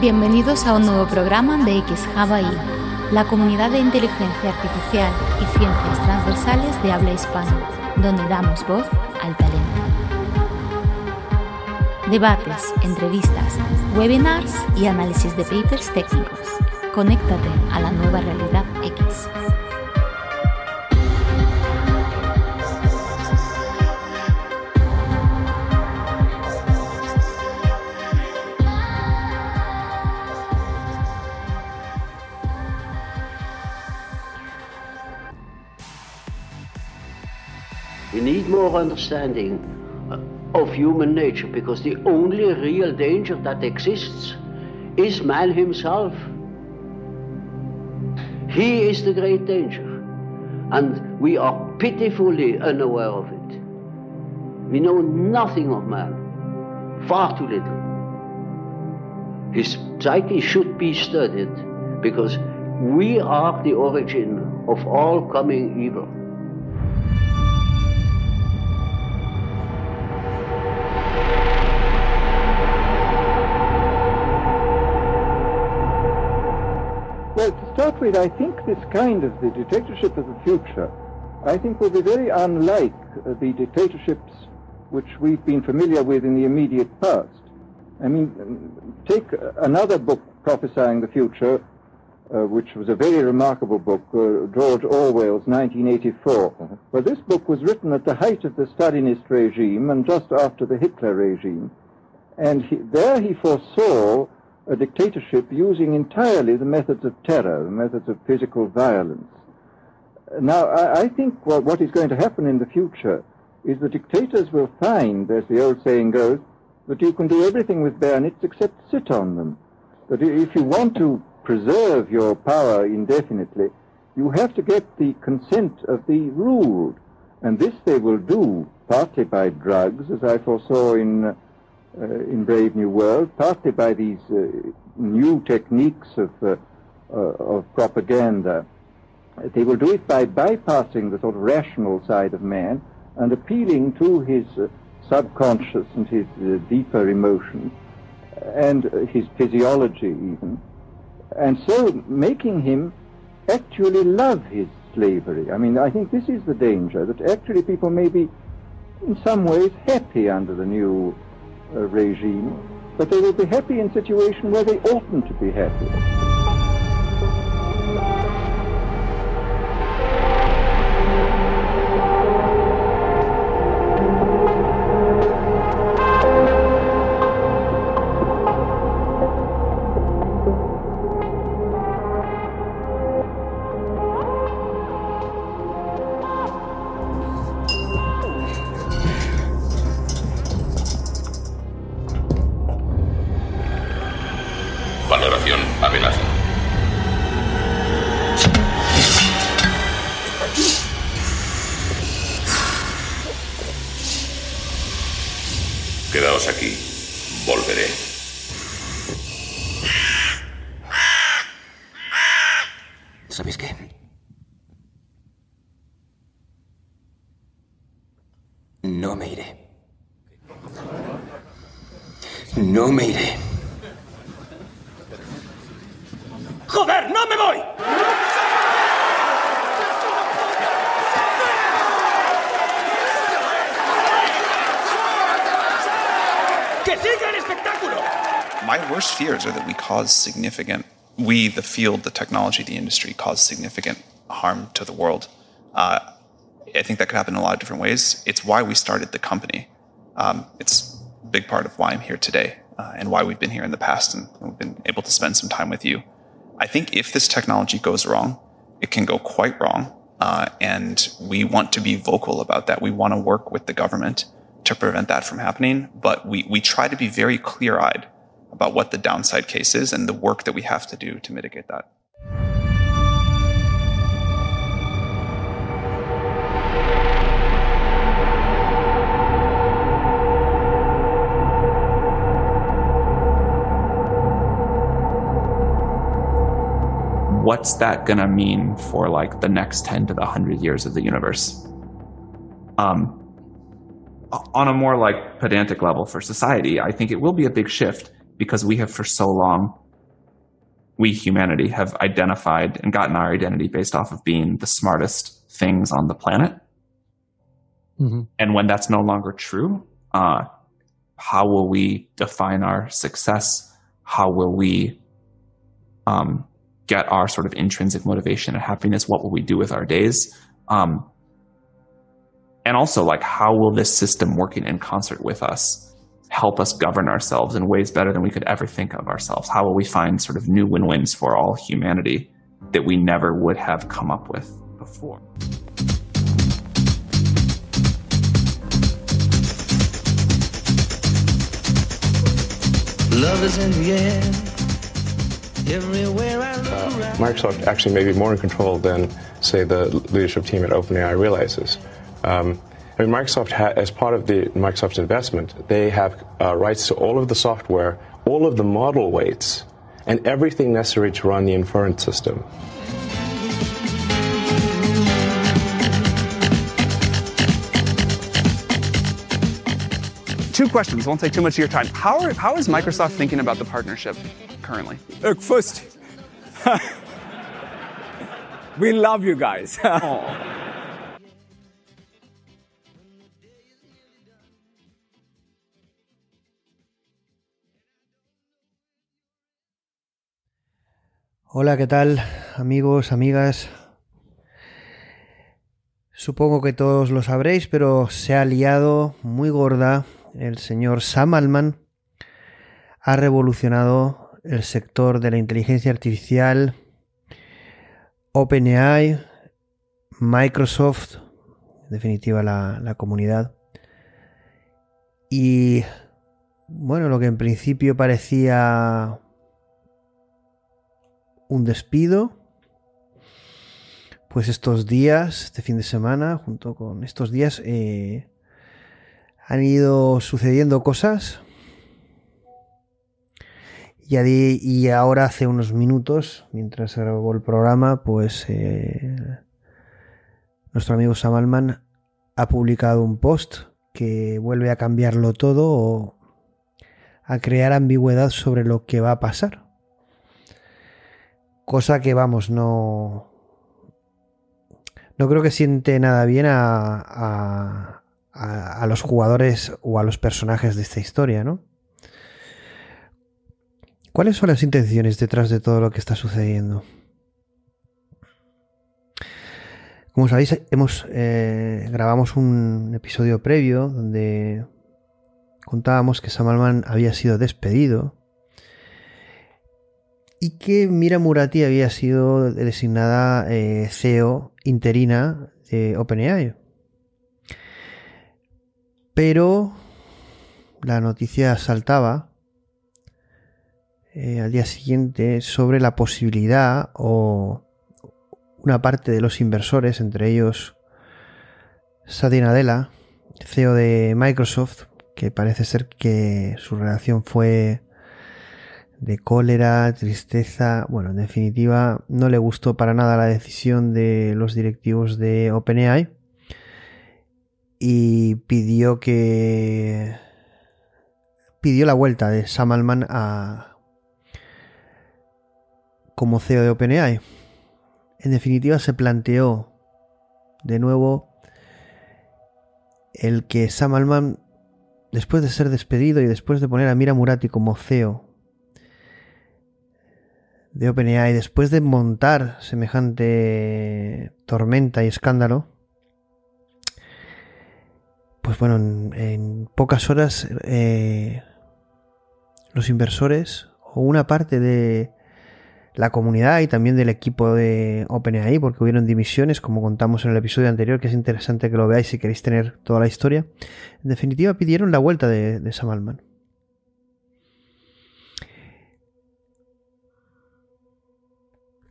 Bienvenidos a un nuevo programa de XHabai, la comunidad de inteligencia artificial y ciencias transversales de habla hispana, donde damos voz al talento. Debates, entrevistas, webinars y análisis de papers técnicos. Conéctate a la nueva realidad Understanding of human nature because the only real danger that exists is man himself. He is the great danger, and we are pitifully unaware of it. We know nothing of man, far too little. His psyche should be studied because we are the origin of all coming evil. I think this kind of the dictatorship of the future, I think will be very unlike uh, the dictatorships which we've been familiar with in the immediate past. I mean, um, take another book prophesying the future, uh, which was a very remarkable book, uh, George Orwell's 1984. Well, this book was written at the height of the Stalinist regime and just after the Hitler regime. And he, there he foresaw a dictatorship using entirely the methods of terror, the methods of physical violence. Now, I, I think what, what is going to happen in the future is the dictators will find, as the old saying goes, that you can do everything with bayonets except sit on them. That if you want to preserve your power indefinitely, you have to get the consent of the ruled. And this they will do partly by drugs, as I foresaw in uh, in Brave New World, partly by these uh, new techniques of, uh, of propaganda. They will do it by bypassing the sort of rational side of man and appealing to his subconscious and his deeper emotions and his physiology even, and so making him actually love his slavery. I mean, I think this is the danger, that actually people may be in some ways happy under the new uh, regime, but they will be happy in a situation where they oughtn't to be happy. Cause significant, we, the field, the technology, the industry, cause significant harm to the world. Uh, I think that could happen in a lot of different ways. It's why we started the company. Um, it's a big part of why I'm here today uh, and why we've been here in the past and we've been able to spend some time with you. I think if this technology goes wrong, it can go quite wrong. Uh, and we want to be vocal about that. We want to work with the government to prevent that from happening. But we, we try to be very clear eyed about what the downside case is and the work that we have to do to mitigate that. what's that going to mean for like the next 10 to the 100 years of the universe um, on a more like pedantic level for society i think it will be a big shift because we have for so long we humanity have identified and gotten our identity based off of being the smartest things on the planet. Mm-hmm. And when that's no longer true, uh, how will we define our success? How will we um, get our sort of intrinsic motivation and happiness? What will we do with our days? Um, and also, like, how will this system working in concert with us help us govern ourselves in ways better than we could ever think of ourselves? How will we find sort of new win wins for all humanity that we never would have come up with before? Love is in the air. Everywhere I look uh, Microsoft actually may be more in control than, say, the leadership team at OpenAI realizes. Um, I mean, Microsoft, ha- as part of the Microsoft investment, they have uh, rights to all of the software, all of the model weights, and everything necessary to run the inference system. Two questions, won't take too much of your time. How, are, how is Microsoft thinking about the partnership currently? Look, first, we love you guys. Hola, ¿qué tal amigos, amigas? Supongo que todos lo sabréis, pero se ha liado muy gorda. El señor Sam Altman ha revolucionado el sector de la inteligencia artificial, OpenAI, Microsoft, en definitiva la, la comunidad. Y bueno, lo que en principio parecía un despido. Pues estos días, este fin de semana, junto con estos días, eh, han ido sucediendo cosas. Y, y, ahora hace unos minutos, mientras grabó el programa, pues eh, nuestro amigo Samalman ha publicado un post que vuelve a cambiarlo todo o a crear ambigüedad sobre lo que va a pasar. Cosa que, vamos, no. No creo que siente nada bien a, a, los jugadores o a los personajes de esta historia, ¿no? ¿Cuáles son las intenciones detrás de todo lo que está sucediendo? Como sabéis, hemos eh, grabamos un episodio previo donde contábamos que Samalman había sido despedido y que Mira Murati había sido designada eh, CEO interina de OpenAI. Pero la noticia saltaba eh, al día siguiente sobre la posibilidad o una parte de los inversores, entre ellos Satya Nadella, CEO de Microsoft, que parece ser que su relación fue de cólera, tristeza, bueno, en definitiva, no le gustó para nada la decisión de los directivos de OpenAI y pidió que pidió la vuelta de Sam Altman a como CEO de OpenAI. En definitiva, se planteó de nuevo el que Sam Altman, después de ser despedido y después de poner a Mira Murati como CEO de OpenAI, después de montar semejante tormenta y escándalo, pues bueno, en, pocas horas eh, los inversores o una parte de la comunidad y también del equipo de OpenAI, porque hubieron dimisiones, como contamos en el episodio anterior, que es interesante que lo veáis si queréis tener toda la historia. En definitiva, pidieron la vuelta de, de Sam Altman.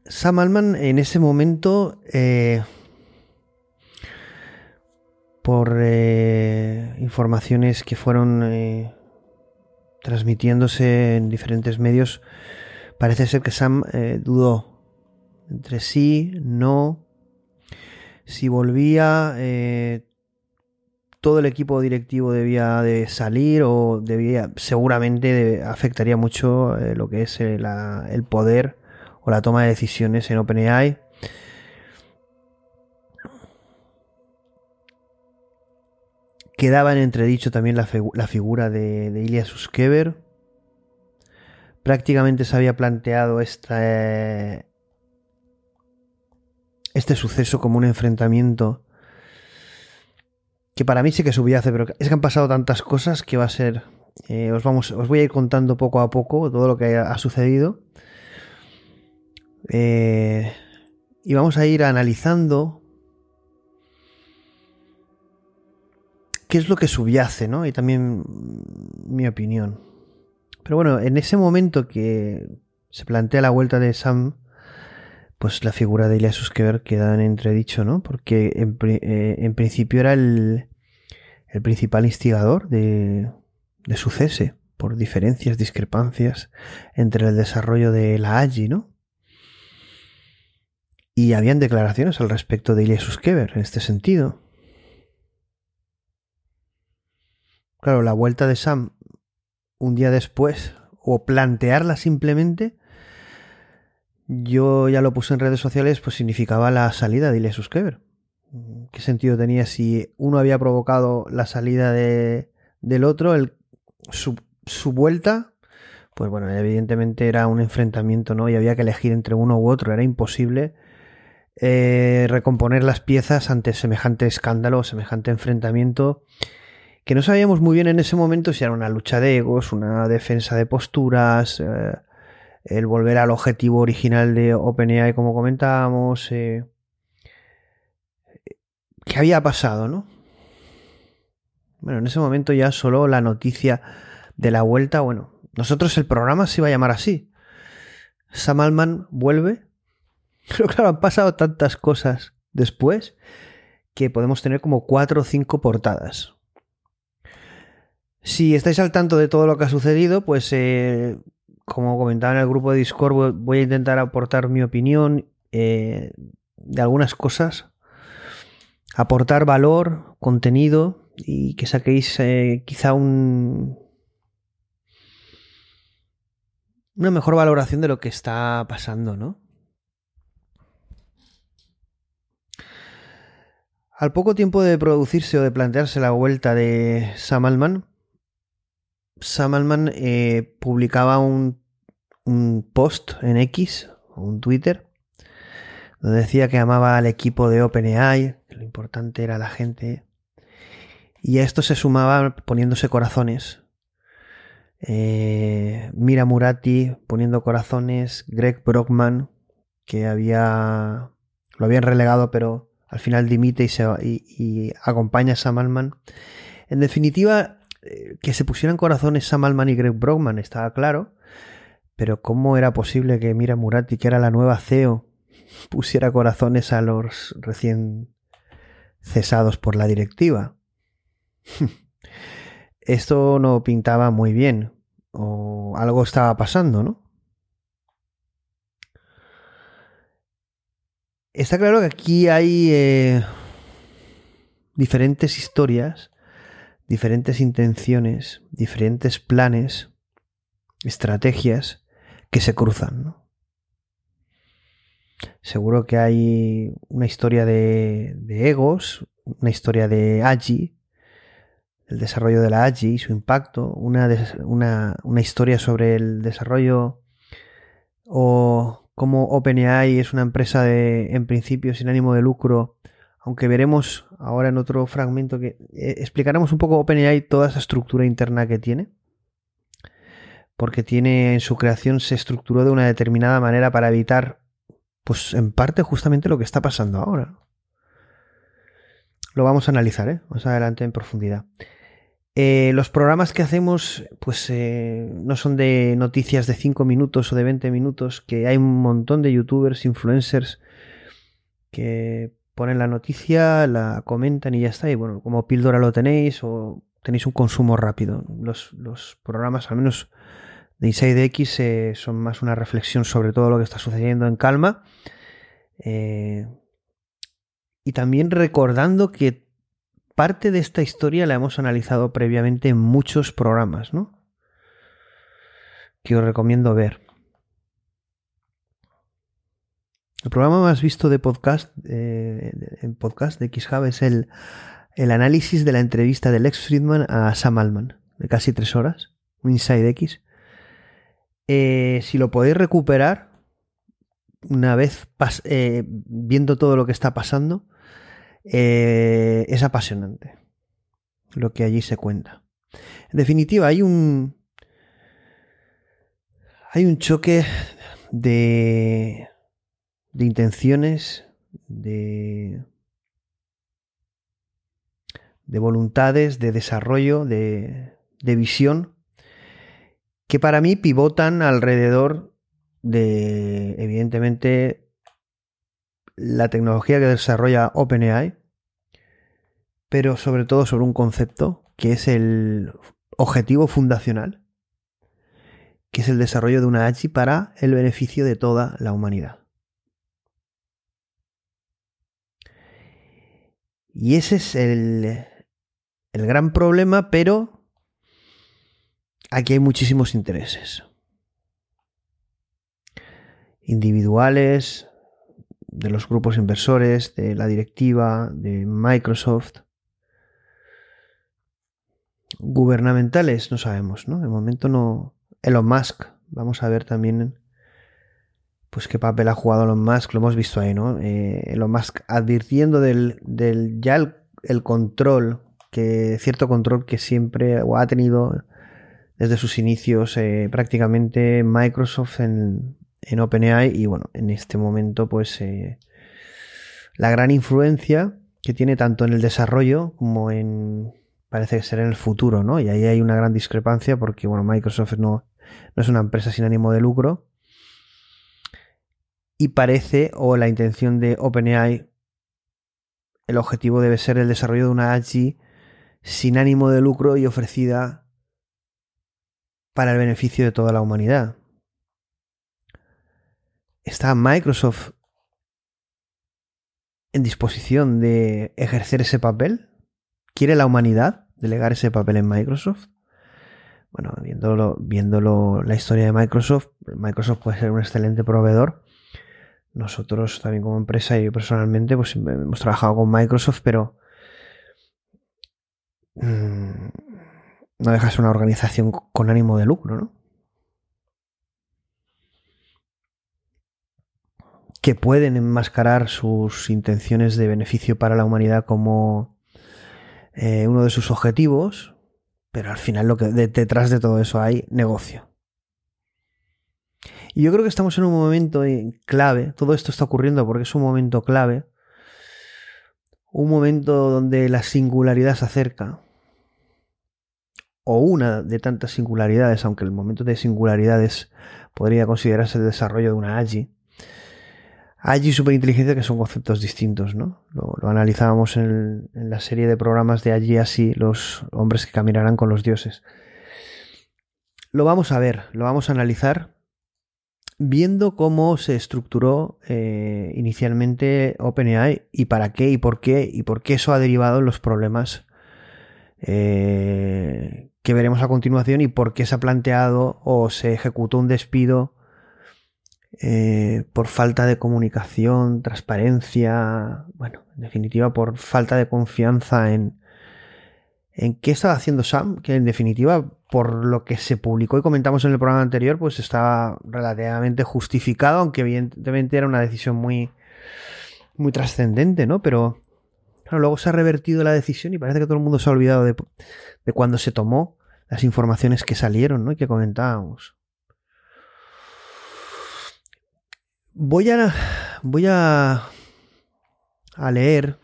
Sam Altman en ese momento, eh, por eh, informaciones que fueron eh, transmitiéndose en diferentes medios, parece ser que Sam dudó entre sí, no, si volvía, todo el equipo directivo debía de salir o debía, seguramente afectaría mucho lo que es el poder o la toma de decisiones en OpenAI. Quedaba en entredicho también la, figura de, de Ilya. Prácticamente se había planteado esta, este suceso como un enfrentamiento que para mí sí que subyace, pero es que han pasado tantas cosas que va a ser... Eh, os, vamos, os voy a ir contando poco a poco todo lo que ha sucedido. Eh, y vamos a ir analizando qué es lo que subyace, ¿no? Y también mi opinión. Pero bueno, en ese momento que se plantea la vuelta de Sam pues la figura de Ilya Suskever queda en entredicho, ¿no? Porque en, eh, principio era el, principal instigador de, su cese por diferencias, discrepancias entre el desarrollo de la AGI, ¿no? Y habían declaraciones al respecto de Ilya Suskever en este sentido. Claro, la vuelta de Sam un día después, o plantearla simplemente, yo ya lo puse en redes sociales, pues significaba la salida de Ilya Suskever. ¿Qué sentido tenía si uno había provocado la salida de, del otro, el, su, vuelta? Pues bueno, evidentemente era un enfrentamiento, ¿no? Y había que elegir entre uno u otro, era imposible eh, recomponer las piezas ante semejante escándalo, semejante enfrentamiento, que no sabíamos muy bien en ese momento si era una lucha de egos, una defensa de posturas. Eh, el volver al objetivo original de OpenAI, como comentábamos. Eh, ¿Qué había pasado, no? Bueno, en ese momento ya solo la noticia de la vuelta, bueno, nosotros el programa se iba a llamar así. Sam Altman vuelve. Pero claro, han pasado tantas cosas después que podemos tener como cuatro o cinco portadas. Si estáis al tanto de todo lo que ha sucedido, pues eh, como comentaba en el grupo de Discord, voy a intentar aportar mi opinión eh, de algunas cosas, aportar valor, contenido y que saquéis eh, quizá un, una mejor valoración de lo que está pasando, ¿no? Al poco tiempo de producirse o de plantearse la vuelta de Sam Altman, Sam Altman eh, publicaba un, post en X, un Twitter, donde decía que amaba al equipo de OpenAI, que lo importante era la gente. Y a esto se sumaba poniéndose corazones. Eh, Mira Murati poniendo corazones, Greg Brockman, que había lo habían relegado, pero al final dimite y, acompaña a Sam Altman. En definitiva, eh, que se pusieran corazones Sam Altman y Greg Brockman, estaba claro. Pero ¿cómo era posible que Mira Murati, que era la nueva CEO, pusiera corazones a los recién cesados por la directiva? Esto no pintaba muy bien. O algo estaba pasando, ¿no? Está claro que aquí hay eh, diferentes historias diferentes intenciones, diferentes planes, estrategias que se cruzan. Seguro que hay una historia de, egos, una historia de AGI, el desarrollo de la AGI y su impacto, una, una, una historia sobre el desarrollo o cómo OpenAI es una empresa de, en principio sin ánimo de lucro aunque veremos ahora en otro fragmento que eh, explicaremos un poco OpenAI toda esa estructura interna que tiene, porque tiene en su creación se estructuró de una determinada manera para evitar, pues en parte justamente lo que está pasando ahora. Lo vamos a analizar, ¿eh? más adelante en profundidad. Eh, los programas que hacemos, pues no son de noticias de 5 minutos o de 20 minutos, que hay un montón de youtubers, influencers, que ponen la noticia, la comentan y ya está. Y bueno, como píldora lo tenéis o tenéis un consumo rápido. Los, programas, al menos de Inside X, eh, son más una reflexión sobre todo lo que está sucediendo en calma. Eh, y también recordando que parte de esta historia la hemos analizado previamente en muchos programas, ¿no? Que os recomiendo ver. El programa más visto de podcast, eh, en podcast de XHub es el, el análisis de la entrevista de Lex Friedman a Sam Altman, de casi tres horas, un Inside X. Eh, si lo podéis recuperar, una vez eh, viendo todo lo que está pasando, es apasionante lo que allí se cuenta. En definitiva, hay un. Hay un choque de de intenciones, de, de voluntades, de desarrollo, de, de visión, que para mí pivotan alrededor de, evidentemente, la tecnología que desarrolla OpenAI, pero sobre todo sobre un concepto que es el objetivo fundacional, que es el desarrollo de una AGI para el beneficio de toda la humanidad. Y ese es el, el gran problema, pero aquí hay muchísimos intereses. Individuales, de los grupos inversores, de la directiva, de Microsoft. Gubernamentales, no sabemos, ¿no? De momento no. Elon Musk, vamos a ver también pues qué papel ha jugado Elon Musk, lo hemos visto ahí, ¿no? Eh, Elon Musk advirtiendo del, del ya el, control, que cierto control que siempre ha tenido desde sus inicios eh, prácticamente Microsoft en, en, OpenAI y bueno, en este momento pues eh, la gran influencia que tiene tanto en el desarrollo como en parece que en el futuro, ¿no? Y ahí hay una gran discrepancia porque bueno, Microsoft no, no es una empresa sin ánimo de lucro y parece, o la intención de OpenAI, el objetivo debe ser el desarrollo de una AGI sin ánimo de lucro y ofrecida para el beneficio de toda la humanidad. ¿Está Microsoft en disposición de ejercer ese papel? ¿Quiere la humanidad delegar ese papel en Microsoft? Bueno, viéndolo, viéndolo la historia de Microsoft, Microsoft puede ser un excelente proveedor nosotros también como empresa y personalmente pues hemos trabajado con Microsoft, pero mm, no dejas una organización con ánimo de lucro, ¿no? Que pueden enmascarar sus intenciones de beneficio para la humanidad como eh, uno de sus objetivos, pero al final lo que detrás de todo eso hay negocio. Y yo creo que estamos en un momento clave, todo esto está ocurriendo porque es un momento clave, un momento donde la singularidad se acerca, o una de tantas singularidades, aunque el momento de singularidades podría considerarse el desarrollo de una AGI. Y superinteligencia que son conceptos distintos, ¿no? Lo, analizábamos en, la serie de programas de AGI así, los hombres que caminarán con los dioses. Lo vamos a ver, lo vamos a analizar viendo cómo se estructuró eh, inicialmente OpenAI y para qué y por qué y por qué eso ha derivado en los problemas eh, que veremos a continuación y por qué se ha planteado o se ejecutó un despido eh, por falta de comunicación, transparencia, bueno, en definitiva por falta de confianza en, en qué estaba haciendo Sam, que en definitiva por lo que se publicó y comentamos en el programa anterior, pues estaba relativamente justificado, aunque evidentemente era una decisión muy, muy trascendente, ¿no? Pero luego se ha revertido la decisión y parece que todo el mundo se ha olvidado de, de cuando se tomó las informaciones que salieron, ¿no? Y que comentábamos. Voy a. Voy a. a leer.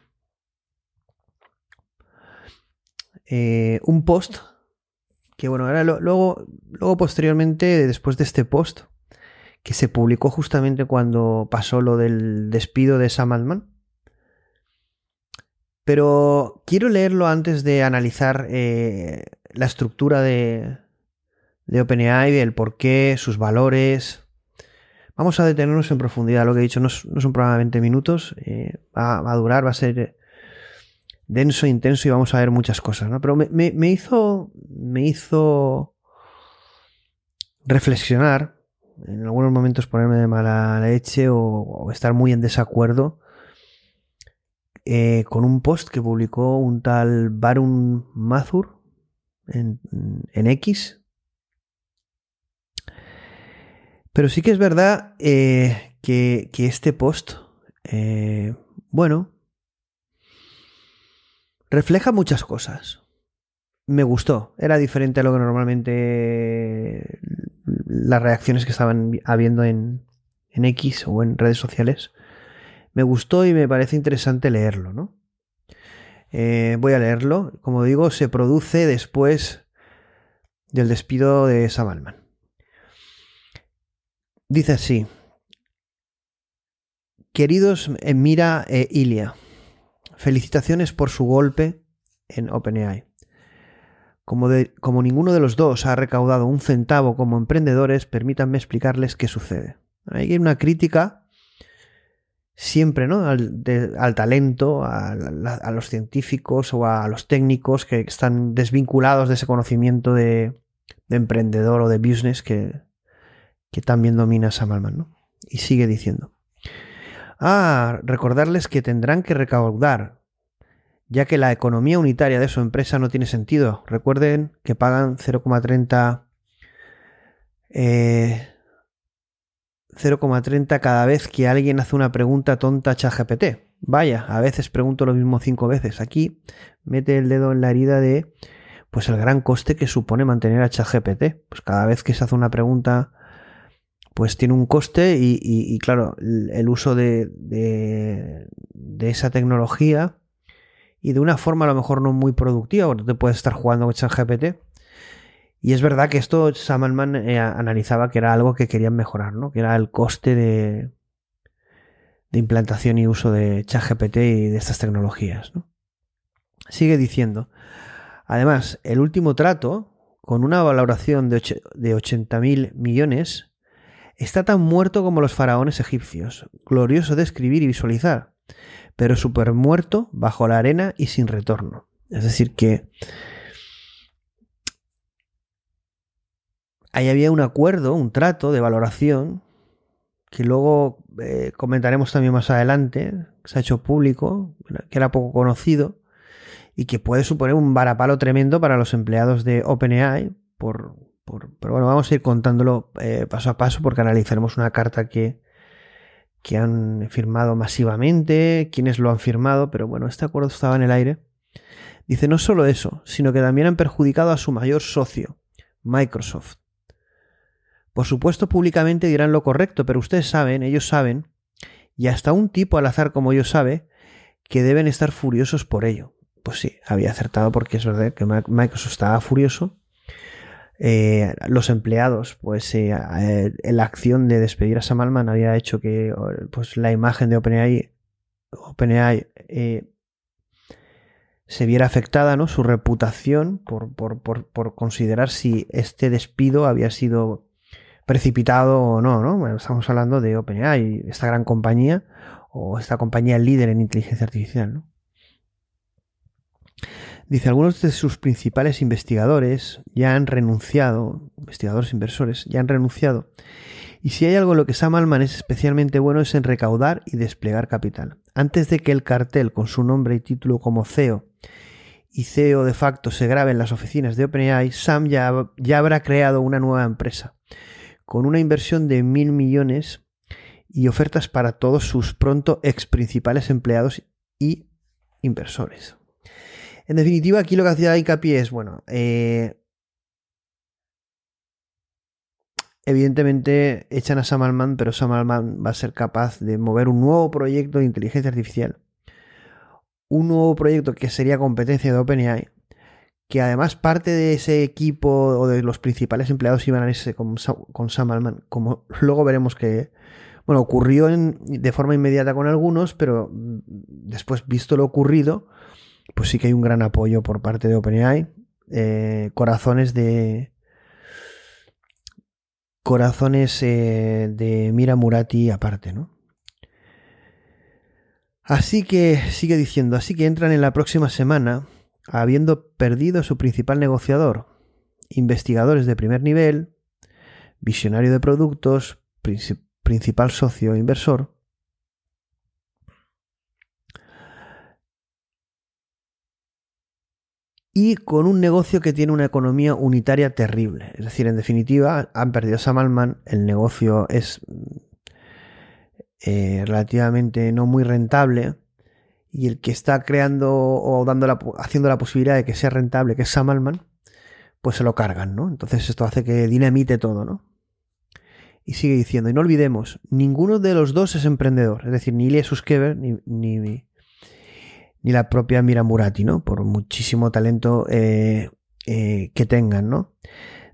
Eh, un post que bueno, ahora luego, luego posteriormente, después de este post, que se publicó justamente cuando pasó lo del despido de Sam Altman. Pero quiero leerlo antes de analizar eh, la estructura de, de OpenAI, el porqué, sus valores. Vamos a detenernos en profundidad. Lo que he dicho no es, un programa de 20 minutos. Eh, va, va, a durar, va a ser denso, intenso y vamos a ver muchas cosas, ¿no? Pero me, hizo. Me hizo reflexionar en algunos momentos ponerme de mala leche o, estar muy en desacuerdo eh, con un post que publicó un tal Barun Mazur en, X. Pero sí que es verdad eh, que, este post, eh, bueno, refleja muchas cosas. Me gustó, era diferente a lo que normalmente las reacciones que estaban habiendo en, X o en redes sociales. Me gustó y me parece interesante leerlo, ¿no? Eh, voy a leerlo. Como digo, se produce después del despido de Sam Altman. Dice así. Queridos Mira e Ilia, felicitaciones por su golpe en OpenAI. Como, como ninguno de los dos ha recaudado un centavo como emprendedores, permítanme explicarles qué sucede. Hay una crítica siempre ¿no? al, talento, a, los científicos o a los técnicos que están desvinculados de ese conocimiento de, emprendedor o de business que, que también domina Sam Altman. ¿no? Y sigue diciendo. Ah, recordarles que tendrán que recaudar ya que la economía unitaria de su empresa no tiene sentido. Recuerden que pagan 0,30 0,30 eh, cada vez que alguien hace una pregunta tonta a ChatGPT. Vaya, a veces pregunto lo mismo cinco veces. Aquí mete el dedo en la herida de pues el gran coste que supone mantener a ChatGPT. Pues cada vez que se hace una pregunta pues tiene un coste y, claro, el, uso de, de, esa tecnología y de una forma a lo mejor no muy productiva, porque te puedes estar jugando con ChatGPT. Y es verdad que esto Sam eh, analizaba que era algo que querían mejorar, ¿no? Que era el coste de, de implantación y uso de ChatGPT y de estas tecnologías, Sigue diciendo. Además, el último trato, con una valoración de, de 80.000 millones, está tan muerto como los faraones egipcios, glorioso de escribir y visualizar pero super muerto bajo la arena y sin retorno. Es decir, que ahí había un acuerdo, un trato de valoración, que luego eh, comentaremos también más adelante, que se ha hecho público, que era poco conocido, y que puede suponer un varapalo tremendo para los empleados de OpenAI. Por, pero bueno, vamos a ir contándolo eh, paso a paso porque analizaremos una carta que, que han firmado masivamente, quienes lo han firmado, pero bueno, este acuerdo estaba en el aire. Dice no solo eso, sino que también han perjudicado a su mayor socio, Microsoft. Por supuesto, públicamente dirán lo correcto, pero ustedes saben, ellos saben, y hasta un tipo al azar como yo sabe, que deben estar furiosos por ello. Pues sí, había acertado porque es verdad que Microsoft estaba furioso eh, los empleados, pues eh, eh, la acción de despedir a Sam Altman había hecho que pues, la imagen de OpenAI, OpenAI se viera afectada, ¿no? Su reputación por, por, considerar si este despido había sido precipitado o no, ¿no? estamos hablando de OpenAI, esta gran compañía o esta compañía líder en inteligencia artificial, ¿no? Dice, algunos de sus principales investigadores ya han renunciado, investigadores inversores, ya han renunciado. Y si hay algo en lo que Sam Altman es especialmente bueno es en recaudar y desplegar capital. Antes de que el cartel con su nombre y título como CEO y CEO de facto se grabe en las oficinas de OpenAI, Sam ya, ya habrá creado una nueva empresa con una inversión de mil millones y ofertas para todos sus pronto ex principales empleados y inversores. En definitiva, aquí lo que hacía hincapié es, bueno, eh, evidentemente echan a Sam Altman, pero Sam Altman va a ser capaz de mover un nuevo proyecto de inteligencia artificial. Un nuevo proyecto que sería competencia de OpenAI, que además parte de ese equipo o de los principales empleados iban a irse con, Sam Altman, como luego veremos que, bueno, ocurrió de forma inmediata con algunos, pero después, visto lo ocurrido, pues sí que hay un gran apoyo por parte de OpenAI. Eh, corazones de. Corazones eh, de Mira Murati aparte, ¿no? Así que sigue diciendo, así que entran en la próxima semana habiendo perdido su principal negociador, investigadores de primer nivel, visionario de productos, principal socio inversor. Y con un negocio que tiene una economía unitaria terrible. Es decir, en definitiva, han perdido Sam Altman, el negocio es eh, relativamente no muy rentable. Y el que está creando o dando la, haciendo la posibilidad de que sea rentable, que es Sam Altman, pues se lo cargan, ¿no? Entonces esto hace que dinamite todo, ¿no? Y sigue diciendo, y no olvidemos, ninguno de los dos es emprendedor, es decir, ni Ilya Suskever ni, ni, la propia Mira Murati, ¿no? Por muchísimo talento eh, eh, que tengan, ¿no?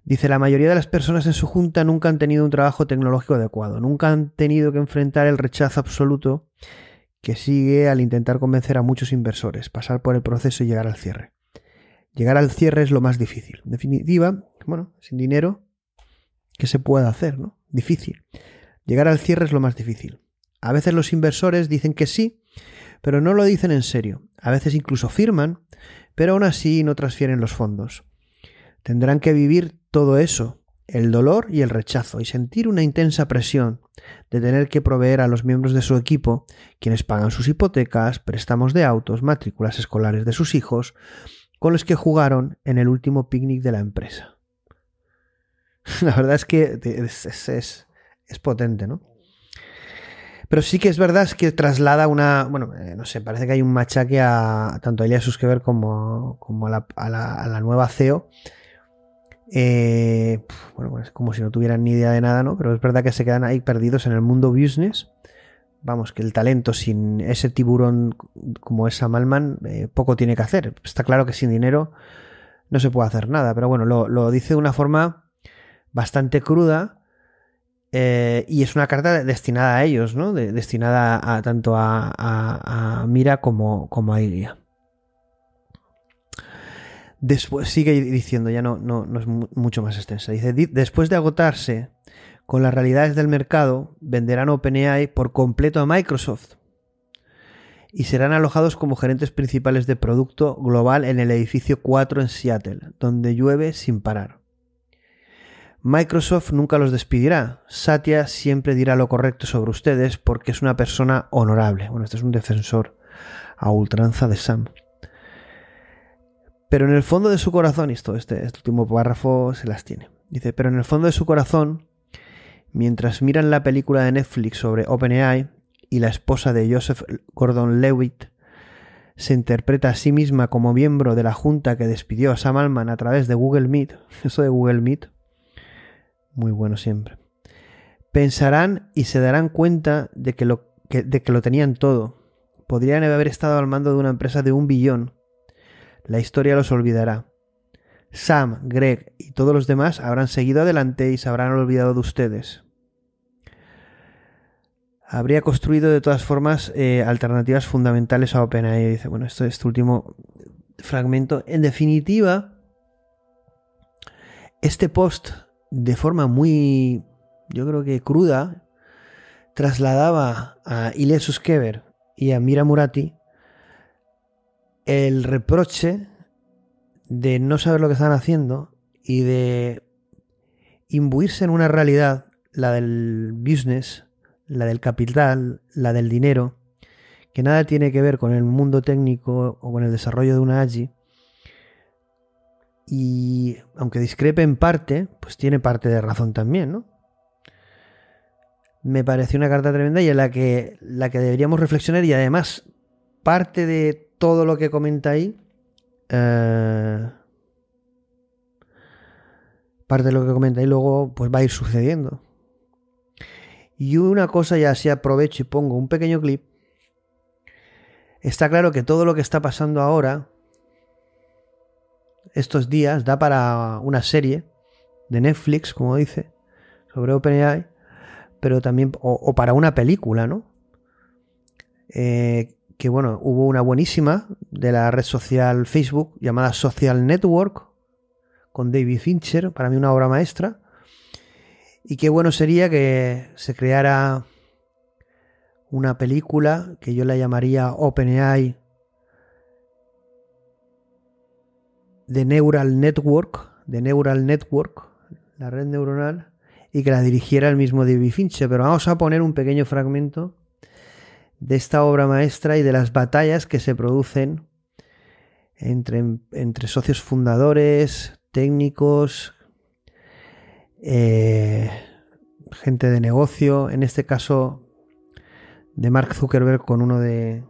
Dice, la mayoría de las personas en su junta nunca han tenido un trabajo tecnológico adecuado, nunca han tenido que enfrentar el rechazo absoluto que sigue al intentar convencer a muchos inversores, pasar por el proceso y llegar al cierre. Llegar al cierre es lo más difícil. En definitiva, bueno, sin dinero, ¿qué se puede hacer, no? difícil. Llegar al cierre es lo más difícil. A veces los inversores dicen que sí, pero no lo dicen en serio. A veces incluso firman, pero aún así no transfieren los fondos. Tendrán que vivir todo eso, el dolor y el rechazo, y sentir una intensa presión de tener que proveer a los miembros de su equipo, quienes pagan sus hipotecas, préstamos de autos, matrículas escolares de sus hijos, con los que jugaron en el último picnic de la empresa. La verdad es que es, potente, ¿no? Pero sí que es verdad es que traslada una. Bueno, eh, no sé, parece que hay un machaque a tanto a Elias Suskever como, como a, la, nueva CEO. Eh, bueno, pues como si no tuvieran ni idea de nada, ¿no? Pero es verdad que se quedan ahí perdidos en el mundo business. Vamos, que el talento sin ese tiburón como esa Malman eh, poco tiene que hacer. Está claro que sin dinero no se puede hacer nada, pero bueno, lo, lo dice de una forma bastante cruda. Eh, y es una carta destinada a ellos, ¿no? destinada a, tanto a, Mira como, a Ilia. Después sigue diciendo, ya no, no, no es mucho más extensa. Dice: Después de agotarse con las realidades del mercado, venderán OpenAI por completo a Microsoft y serán alojados como gerentes principales de producto global en el edificio 4 en Seattle, donde llueve sin parar. Microsoft nunca los despedirá. Satya siempre dirá lo correcto sobre ustedes porque es una persona honorable. Bueno, este es un defensor a ultranza de Sam. Pero en el fondo de su corazón, y esto, este, este último párrafo se las tiene. Dice, pero en el fondo de su corazón, mientras miran la película de Netflix sobre OpenAI y la esposa de Joseph Gordon Lewitt se interpreta a sí misma como miembro de la junta que despidió a Sam Altman a través de Google Meet, eso de Google Meet, muy bueno siempre. Pensarán y se darán cuenta de que lo, de que lo tenían todo. Podrían haber estado al mando de una empresa de un billón. La historia los olvidará. Sam, Greg y todos los demás habrán seguido adelante y se habrán olvidado de ustedes. Habría construido de todas formas eh, alternativas fundamentales a OpenAI. Dice, bueno, esto es este último fragmento. En definitiva, este post de forma muy, yo creo que cruda, trasladaba a Ilya Suskever y a Mira Murati el reproche de no saber lo que están haciendo y de imbuirse en una realidad, la del business, la del capital, la del dinero, que nada tiene que ver con el mundo técnico o con el desarrollo de una AGI, y aunque discrepe en parte, pues tiene parte de razón también, ¿no? Me pareció una carta tremenda y en la que, la que deberíamos reflexionar y además parte de todo lo que comenta ahí, eh, parte de lo que comenta ahí luego pues va a ir sucediendo. Y una cosa ya si aprovecho y pongo un pequeño clip, está claro que todo lo que está pasando ahora estos días da para una serie de Netflix, como dice, sobre OpenAI, pero también, o, para una película, ¿no? Eh, que bueno, hubo una buenísima de la red social Facebook llamada Social Network, con David Fincher, para mí una obra maestra. Y qué bueno sería que se creara una película que yo la llamaría OpenAI de Neural Network, de Neural Network, la red neuronal, y que la dirigiera el mismo David Fincher. Pero vamos a poner un pequeño fragmento de esta obra maestra y de las batallas que se producen entre, entre socios fundadores, técnicos, eh, gente de negocio, en este caso de Mark Zuckerberg con uno de,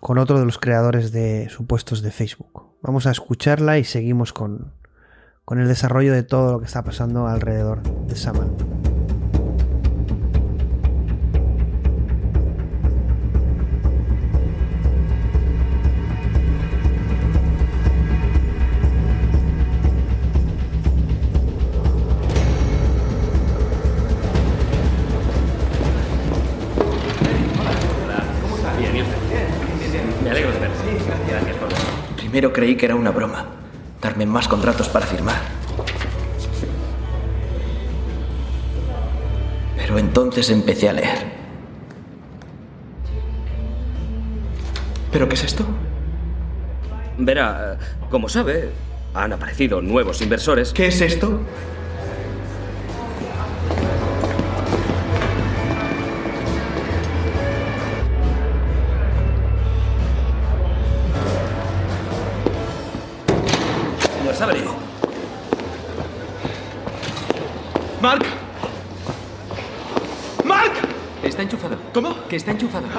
con otro de los creadores de supuestos de Facebook. Vamos a escucharla y seguimos con, con el desarrollo de todo lo que está pasando alrededor de Saman. Primero creí que era una broma. Darme más contratos para firmar. Pero entonces empecé a leer. ¿Pero qué es esto? Verá, como sabe, han aparecido nuevos inversores. ¿Qué es esto?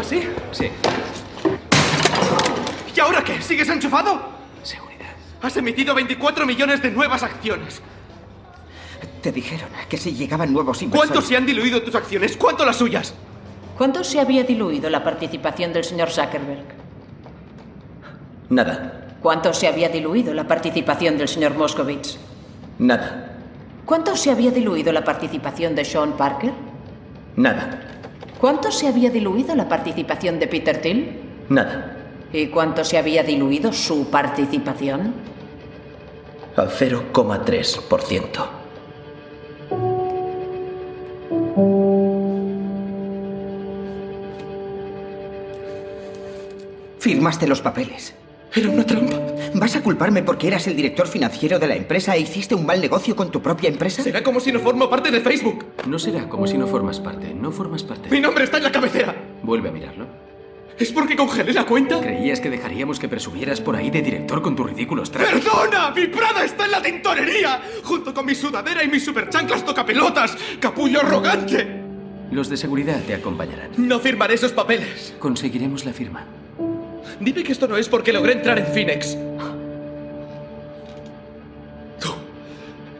Está enchufado. ¿Ah, sí? Sí. ¿Y ahora qué? ¿Sigues enchufado? Seguridad. Has emitido 24 millones de nuevas acciones. Te dijeron que si llegaban nuevos inversores... ¿Cuánto se han diluido tus acciones? ¿Cuánto las suyas? ¿Cuánto se había diluido la participación del señor Zuckerberg? Nada. ¿Cuánto se había diluido la participación del señor Moscovitz? Nada. ¿Cuánto se había diluido la participación de Sean Parker? Nada. ¿Cuánto se había diluido la participación de Peter Thiel? Nada. ¿Y cuánto se había diluido su participación? Al 0,3%. Firmaste los papeles. Era una trampa. ¿Vas a culparme porque eras el director financiero de la empresa e hiciste un mal negocio con tu propia empresa? Será como si no formo parte de Facebook. No será como si no formas parte. No formas parte. Mi nombre está en la cabecera. Vuelve a mirarlo. ¿Es porque congelé la cuenta? ¿Creías que dejaríamos que presumieras por ahí de director con tus ridículos trajes? ¡Perdona! ¡Mi Prada está en la tintorería! Junto con mi sudadera y mis superchanclas tocapelotas. ¡Capullo arrogante! Los de seguridad te acompañarán. No firmaré esos papeles. Conseguiremos la firma. Dime que esto no es porque logré entrar en Phoenix. Tú.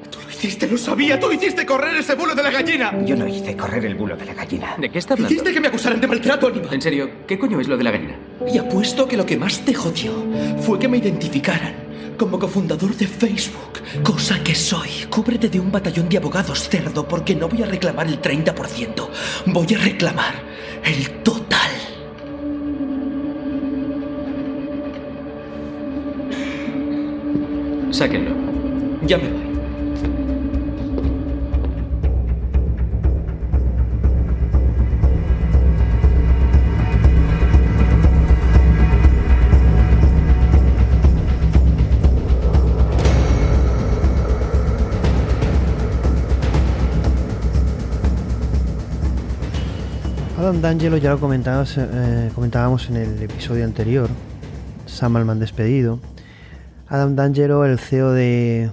Tú lo hiciste, lo sabía. Tú hiciste correr ese bulo de la gallina. Yo no hice correr el bulo de la gallina. ¿De qué está hablando? Hiciste que me acusaran de maltrato animal. En serio, ¿qué coño es lo de la gallina? Y apuesto que lo que más te jodió fue que me identificaran como cofundador de Facebook, cosa que soy. Cúbrete de un batallón de abogados, cerdo, porque no voy a reclamar el 30%. Voy a reclamar el total. Sáquenlo. Ya me voy. Adam D'Angelo ya lo eh, comentábamos en el episodio anterior, Sam Alman despedido. Adam D'Angelo, el CEO de,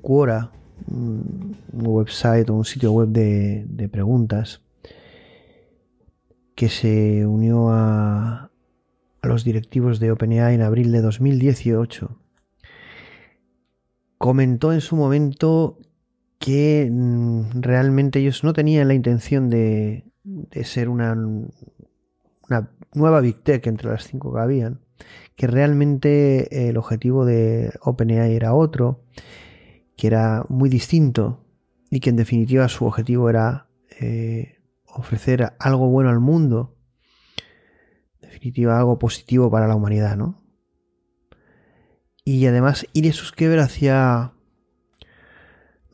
Quora, un website o un sitio web de, preguntas, que se unió a, los directivos de OpenAI en abril de 2018, comentó en su momento que mm, realmente ellos no tenían la intención de, de ser una, una nueva Big Tech entre las cinco que habían, que realmente el objetivo de OpenAI era otro, que era muy distinto y que en definitiva su objetivo era eh, ofrecer algo bueno al mundo, en definitiva algo positivo para la humanidad, ¿no? Y además Irie Suskever hacía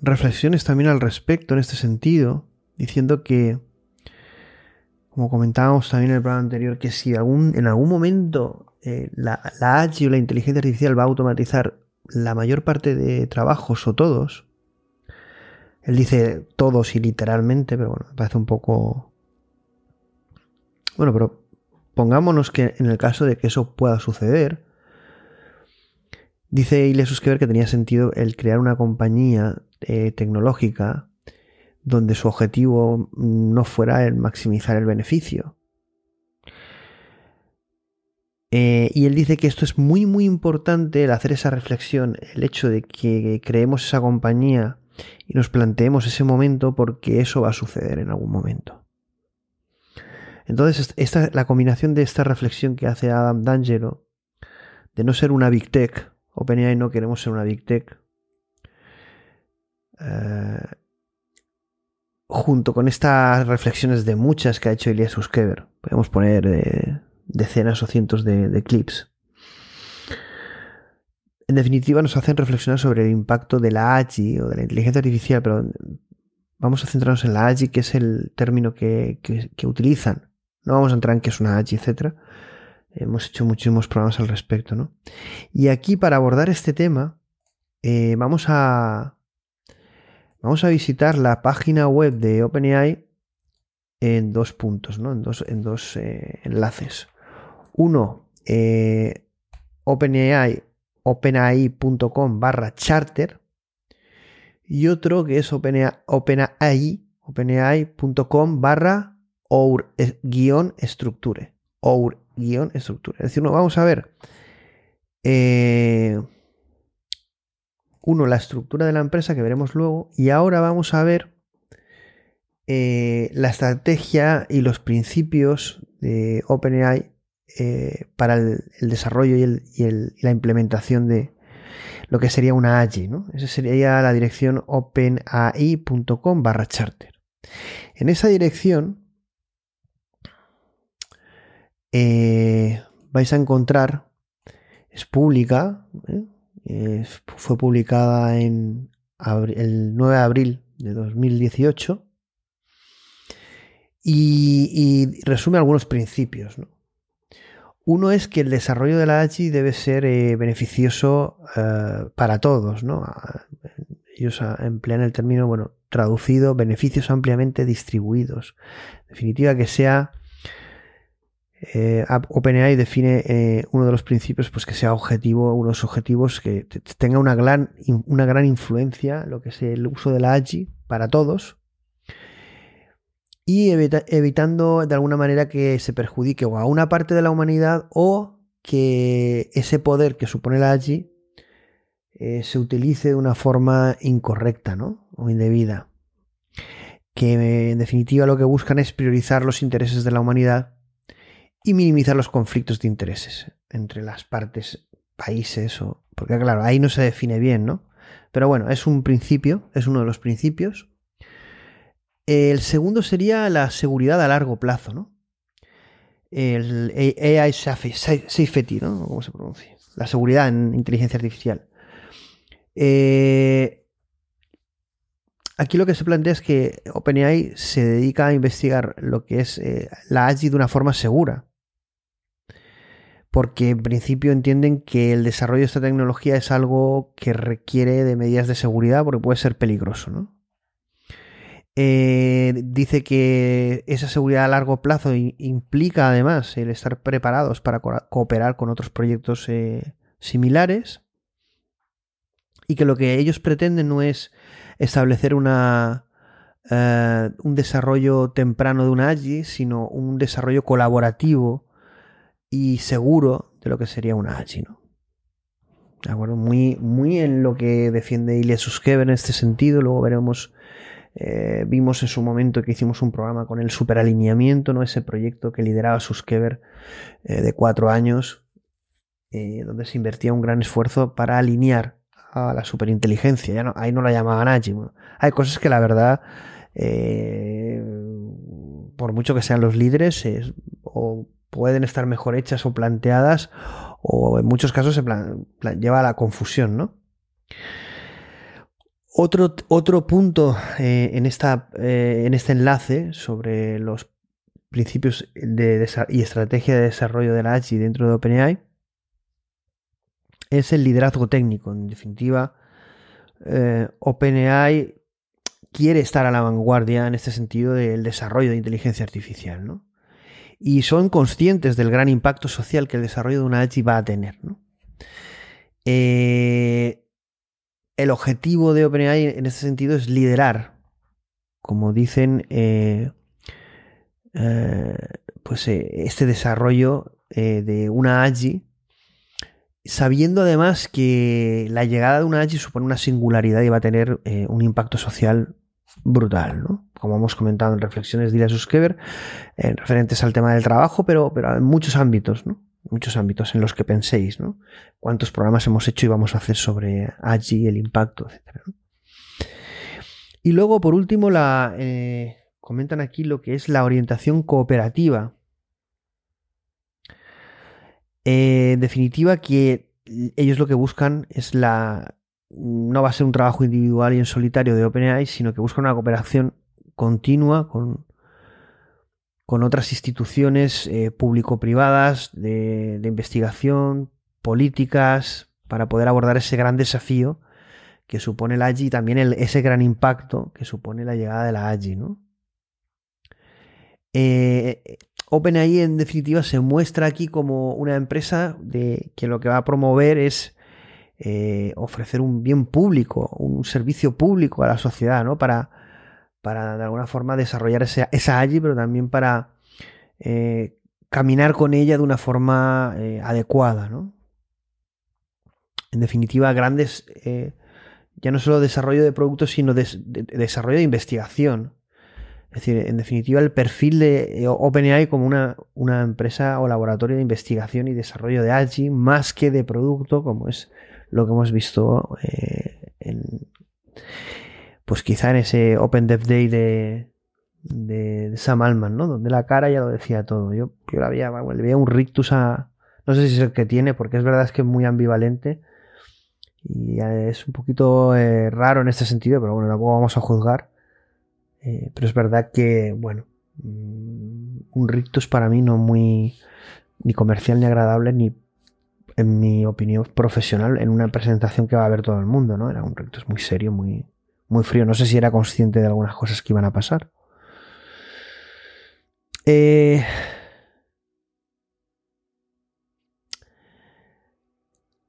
reflexiones también al respecto en este sentido, diciendo que como comentábamos también en el programa anterior, que si algún, en algún momento eh, la, la o la inteligencia artificial va a automatizar la mayor parte de trabajos o todos, Él dice todos y literalmente, pero bueno, me parece un poco... Bueno, pero pongámonos que en el caso de que eso pueda suceder, dice Ilya Suskever que tenía sentido el crear una compañía eh, tecnológica donde su objetivo no fuera el maximizar el beneficio. Eh, y él dice que esto es muy muy importante el hacer esa reflexión, el hecho de que creemos esa compañía y nos planteemos ese momento porque eso va a suceder en algún momento. Entonces, esta, la combinación de esta reflexión que hace Adam D'Angelo, de no ser una Big Tech, OpenAI no queremos ser una Big Tech, eh, junto con estas reflexiones de muchas que ha hecho Elias Suskever, podemos poner eh, decenas o cientos de, clips. En definitiva, nos hacen reflexionar sobre el impacto de la AGI o de la inteligencia artificial, pero vamos a centrarnos en la AGI, que es el término que, utilizan. No vamos a entrar en qué es una AGI, etc. Hemos hecho muchísimos programas al respecto, ¿no? Y aquí, para abordar este tema, eh, vamos a vamos a visitar la página web de OpenAI en dos puntos, ¿no? En dos, en dos eh, enlaces. Uno, eh, OpenAI, openai.com barra charter. Y otro que es OpenAI, openai.com barra our-structure. Our-structure. Es decir, vamos a ver. Eh, uno, la estructura de la empresa que veremos luego. Y ahora vamos a ver eh, la estrategia y los principios de OpenAI eh, para el, desarrollo y, la implementación de lo que sería una AGI. ¿no? Esa sería la dirección openai.com barra charter. En esa dirección eh, vais a encontrar, es pública, ¿eh? fue publicada en el 9 de abril de 2018 y, resume algunos principios. ¿no? Uno es que el desarrollo de la AGI debe ser eh, beneficioso eh, para todos, ¿no? Ellos emplean el término, bueno, traducido, beneficios ampliamente distribuidos. En definitiva, que sea. Eh, OpenAI define uno de los principios, pues que sea objetivo, unos objetivos que tenga una gran, una gran influencia, lo que es el uso de la AGI para todos, y evitando de alguna manera que se perjudique a una parte de la humanidad o que ese poder que supone la AGI eh, se utilice de una forma incorrecta ¿no? o indebida. Que en definitiva lo que buscan es priorizar los intereses de la humanidad y minimizar los conflictos de intereses entre las partes, países o... Porque claro, ahí no se define bien, ¿no? Pero bueno, es un principio, es uno de los principios el segundo sería la seguridad a largo plazo, ¿no? El AI Safety, ¿no? ¿Cómo se pronuncia? La seguridad en inteligencia artificial. Eh, aquí lo que se plantea es que OpenAI se dedica a investigar lo que es eh, la AGI de una forma segura. Porque en principio entienden que el desarrollo de esta tecnología es algo que requiere de medidas de seguridad porque puede ser peligroso, ¿no? Eh, dice que esa seguridad a largo plazo implica además el estar preparados para cooperar con otros proyectos eh, similares y que lo que ellos pretenden no es establecer una, eh, un desarrollo temprano de una AGI, sino un desarrollo colaborativo y seguro de lo que sería una AGI. ¿no? ¿De acuerdo? Muy, muy en lo que defiende Ilya Suskever en este sentido. Luego veremos eh, vimos en su momento que hicimos un programa con el superalineamiento, ¿no? ese proyecto que lideraba Suskever eh, de cuatro años, eh, donde se invertía un gran esfuerzo para alinear a la superinteligencia. Ya no, ahí no la llamaban AGI. Hay cosas que la verdad, por mucho que sean los líderes, o pueden estar mejor hechas o planteadas, o en muchos casos se lleva a la confusión, ¿no? Otro, otro punto eh, en, esta, eh, en este enlace sobre los principios de y estrategia de desarrollo de la AGI dentro de OpenAI es el liderazgo técnico. En definitiva, eh, OpenAI quiere estar a la vanguardia en este sentido del desarrollo de inteligencia artificial, ¿no? Y son conscientes del gran impacto social que el desarrollo de una AGI va a tener, ¿no? El objetivo de OpenAI en este sentido es liderar, como dicen, eh, eh, pues este desarrollo de una AGI sabiendo además que la llegada de una AGI supone una singularidad y va a tener un impacto social brutal, ¿no? Como hemos comentado en reflexiones de Ilya Suskever, en referentes al tema del trabajo, pero, pero en muchos ámbitos, ¿no? Muchos ámbitos en los que penséis, ¿no? Cuántos programas hemos hecho y vamos a hacer sobre AGI, el impacto, etc. Y luego, por último, la, eh, comentan aquí lo que es la orientación cooperativa. Eh, en definitiva, que ellos lo que buscan es la, no va a ser un trabajo individual y en solitario de OpenAI, sino que busca una cooperación continua con, con otras instituciones eh, público-privadas de, investigación, políticas, para poder abordar ese gran desafío que supone la AGI y también ese gran impacto que supone la llegada de la AGI. ¿no? Eh, OpenAI en definitiva se muestra aquí como una empresa de, que lo que va a promover es eh, ofrecer un bien público, un servicio público a la sociedad, ¿no? Para, para de alguna forma desarrollar esa, esa pero también para eh, caminar con ella de una forma eh, adecuada, ¿no? En definitiva, grandes, ya no solo desarrollo de productos, sino desarrollo de investigación. Es decir, en definitiva, el perfil de OpenAI como una, una, empresa o laboratorio de investigación y desarrollo de AGI, más que de producto, como es lo que hemos visto eh, en, pues quizá en ese Open Dev Day de, de, Sam Altman, ¿no? Donde la cara ya lo decía todo. Yo, yo la veía, le veía un rictus a... No sé si es el que tiene, porque es verdad es que es muy ambivalente. Y es un poquito eh, raro en este sentido, pero bueno, tampoco vamos a juzgar. Eh, pero es verdad que, bueno, mm, un rictus para mí no muy ni comercial ni agradable, ni en mi opinión profesional, en una presentación que va a ver todo el mundo, ¿no? Era un recto muy serio, muy, muy frío. No sé si era consciente de algunas cosas que iban a pasar. Eh,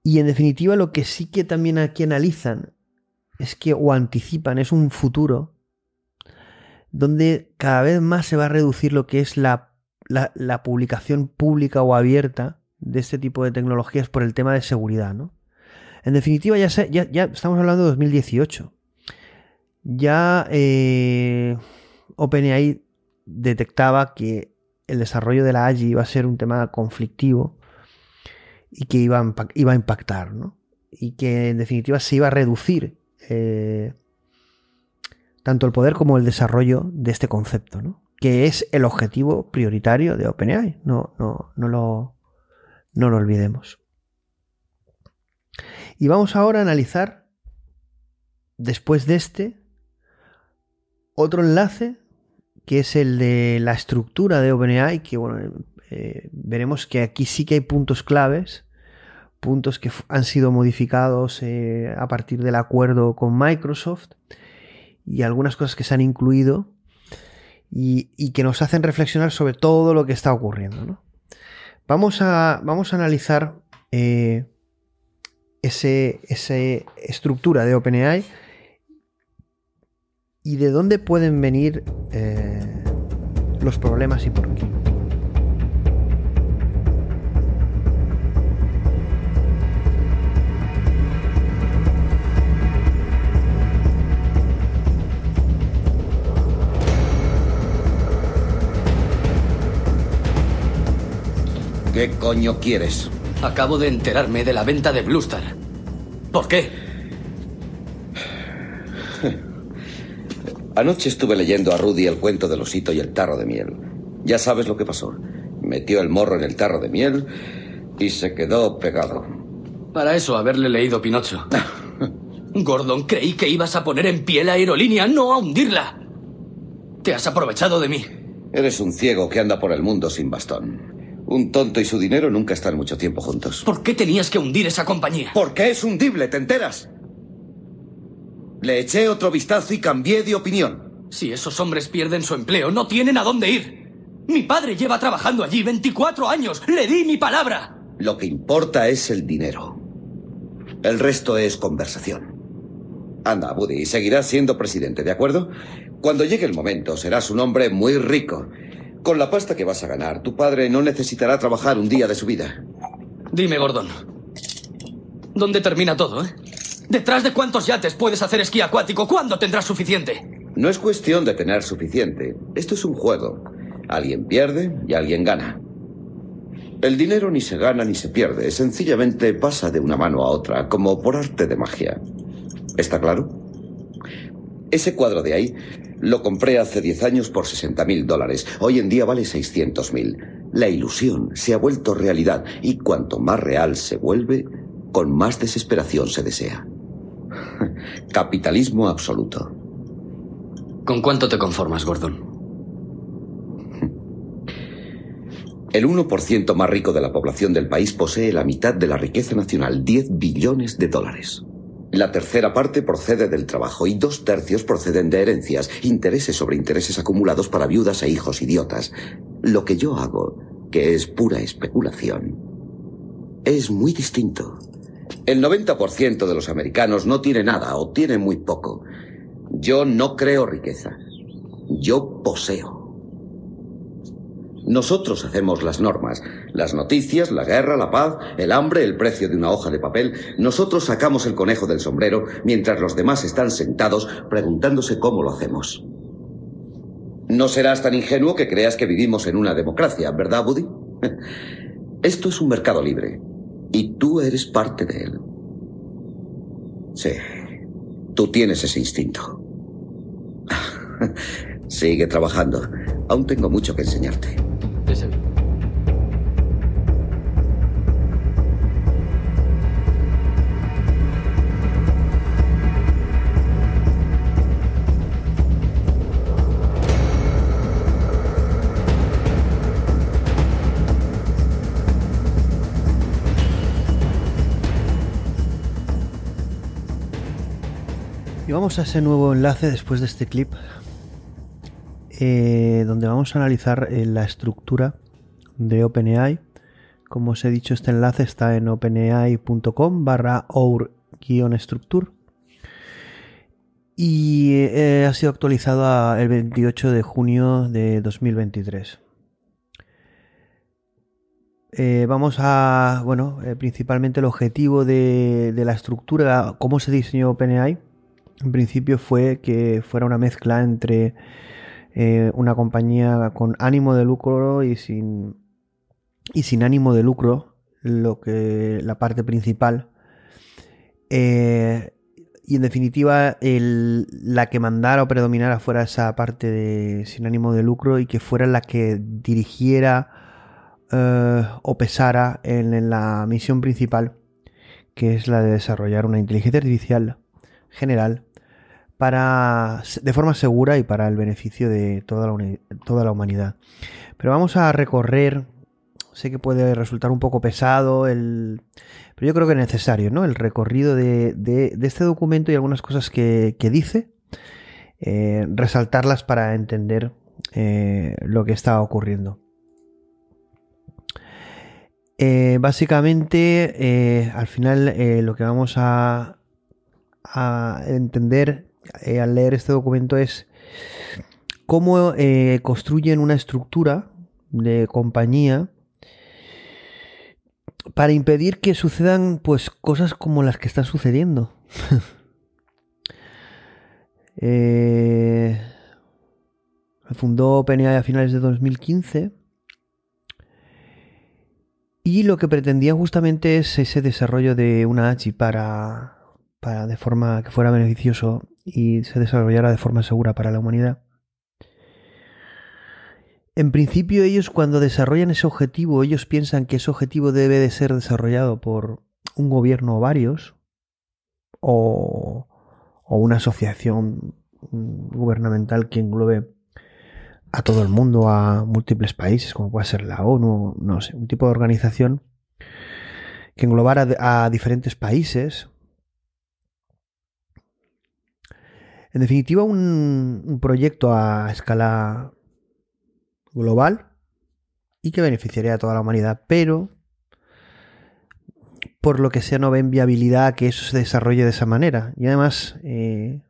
y en definitiva, lo que sí que también aquí analizan es que, o anticipan, es un futuro donde cada vez más se va a reducir lo que es la, la publicación pública o abierta de este tipo de tecnologías por el tema de seguridad, ¿no? En definitiva, ya, ya, estamos hablando de 2018. Ya eh, OpenAI detectaba que el desarrollo de la AGI iba a ser un tema conflictivo y que iba a, impactar, ¿no? Y que en definitiva se iba a reducir eh, tanto el poder como el desarrollo de este concepto, ¿no? Que es el objetivo prioritario de OpenAI. No, no, no lo, no lo olvidemos. Y vamos ahora a analizar, después de este, otro enlace que es el de la estructura de OpenAI, que bueno, eh, veremos que aquí sí que hay puntos claves, puntos que han sido modificados eh, a partir del acuerdo con Microsoft y algunas cosas que se han incluido y, que nos hacen reflexionar sobre todo lo que está ocurriendo. ¿no? Vamos a, vamos a analizar eh, esa estructura de OpenAI y de dónde pueden venir eh, los problemas y por qué. ¿Qué coño quieres? Acabo de enterarme de la venta de Bluestar. ¿Por qué? Anoche estuve leyendo a Rudy el cuento del osito y el tarro de miel. Ya sabes lo que pasó. Metió el morro en el tarro de miel y se quedó pegado. Para eso haberle leído Pinocho. Gordon, creí que ibas a poner en pie la aerolínea, no a hundirla. Te has aprovechado de mí. Eres un ciego que anda por el mundo sin bastón. Un tonto y su dinero nunca están mucho tiempo juntos. ¿Por qué tenías que hundir esa compañía? Porque es hundible, ¿te enteras? Le eché otro vistazo y cambié de opinión. Si esos hombres pierden su empleo, no tienen a dónde ir. Mi padre lleva trabajando allí 24 años. Le di mi palabra. Lo que importa es el dinero. El resto es conversación. Anda, Buddy, seguirás siendo presidente, ¿de acuerdo? Cuando llegue el momento, serás un hombre muy rico. Con la pasta que vas a ganar, tu padre no necesitará trabajar un día de su vida. Dime, Gordon. ¿Dónde termina todo, eh? ¿Detrás de cuántos yates puedes hacer esquí acuático? ¿Cuándo tendrás suficiente? No es cuestión de tener suficiente. Esto es un juego. Alguien pierde y alguien gana. El dinero ni se gana ni se pierde, sencillamente pasa de una mano a otra, como por arte de magia. ¿Está claro? Ese cuadro de ahí lo compré hace 10 años por 60 mil dólares. Hoy en día vale 600 mil. La ilusión se ha vuelto realidad y cuanto más real se vuelve, con más desesperación se desea. Capitalismo absoluto. ¿Con cuánto te conformas, Gordon? El 1% más rico de la población del país posee la mitad de la riqueza nacional, 10 billones de dólares. La tercera parte procede del trabajo y dos tercios proceden de herencias, intereses sobre intereses acumulados para viudas e hijos idiotas. Lo que yo hago, que es pura especulación, es muy distinto. El 90% de los americanos no tiene nada o tiene muy poco. Yo no creo riqueza. Yo poseo. Nosotros hacemos las normas, las noticias, la guerra, la paz, el hambre, el precio de una hoja de papel. Nosotros sacamos el conejo del sombrero mientras los demás están sentados preguntándose cómo lo hacemos. No serás tan ingenuo que creas que vivimos en una democracia, ¿verdad, Buddy? Esto es un mercado libre y tú eres parte de él. Sí, tú tienes ese instinto. Sigue trabajando. Aún tengo mucho que enseñarte. Vamos a ese nuevo enlace después de este clip eh, donde vamos a analizar eh, la estructura de OpenAI. Como os he dicho, este enlace está en openai.com barra our-structure y eh, ha sido actualizado el 28 de junio de 2023. vamos a, bueno, principalmente el objetivo de, la estructura, cómo se diseñó OpenAI. En principio fue que fuera una mezcla entre eh, una compañía con ánimo de lucro y sin, ánimo de lucro, lo que la parte principal. Eh, y en definitiva, la que mandara o predominara fuera esa parte de sin ánimo de lucro y que fuera la que dirigiera eh, o pesara en la misión principal, que es la de desarrollar una inteligencia artificial general de forma segura y para el beneficio de toda la, toda la humanidad. Pero vamos a recorrer, sé que puede resultar un poco pesado, el, pero yo creo que es necesario, ¿no? El recorrido de, este documento y algunas cosas que, dice, eh, resaltarlas para entender eh, lo que está ocurriendo. Eh, básicamente, al final lo que vamos a, a entender eh, al leer este documento es cómo eh, construyen una estructura de compañía para impedir que sucedan pues cosas como las que están sucediendo. eh, fundó OpenAI a finales de 2015 y lo que pretendía justamente es ese desarrollo de una ACHI para, para de forma que fuera beneficioso y se desarrollara de forma segura para la humanidad. En principio ellos cuando desarrollan ese objetivo, ellos piensan que ese objetivo debe de ser desarrollado por un gobierno o varios, o, una asociación gubernamental que englobe a todo el mundo, a múltiples países, como puede ser la ONU, no sé, un tipo de organización que englobara a diferentes países En definitiva, un, proyecto a escala global y que beneficiaría a toda la humanidad, pero por lo que sea no ven viabilidad que eso se desarrolle de esa manera. Y además, eh,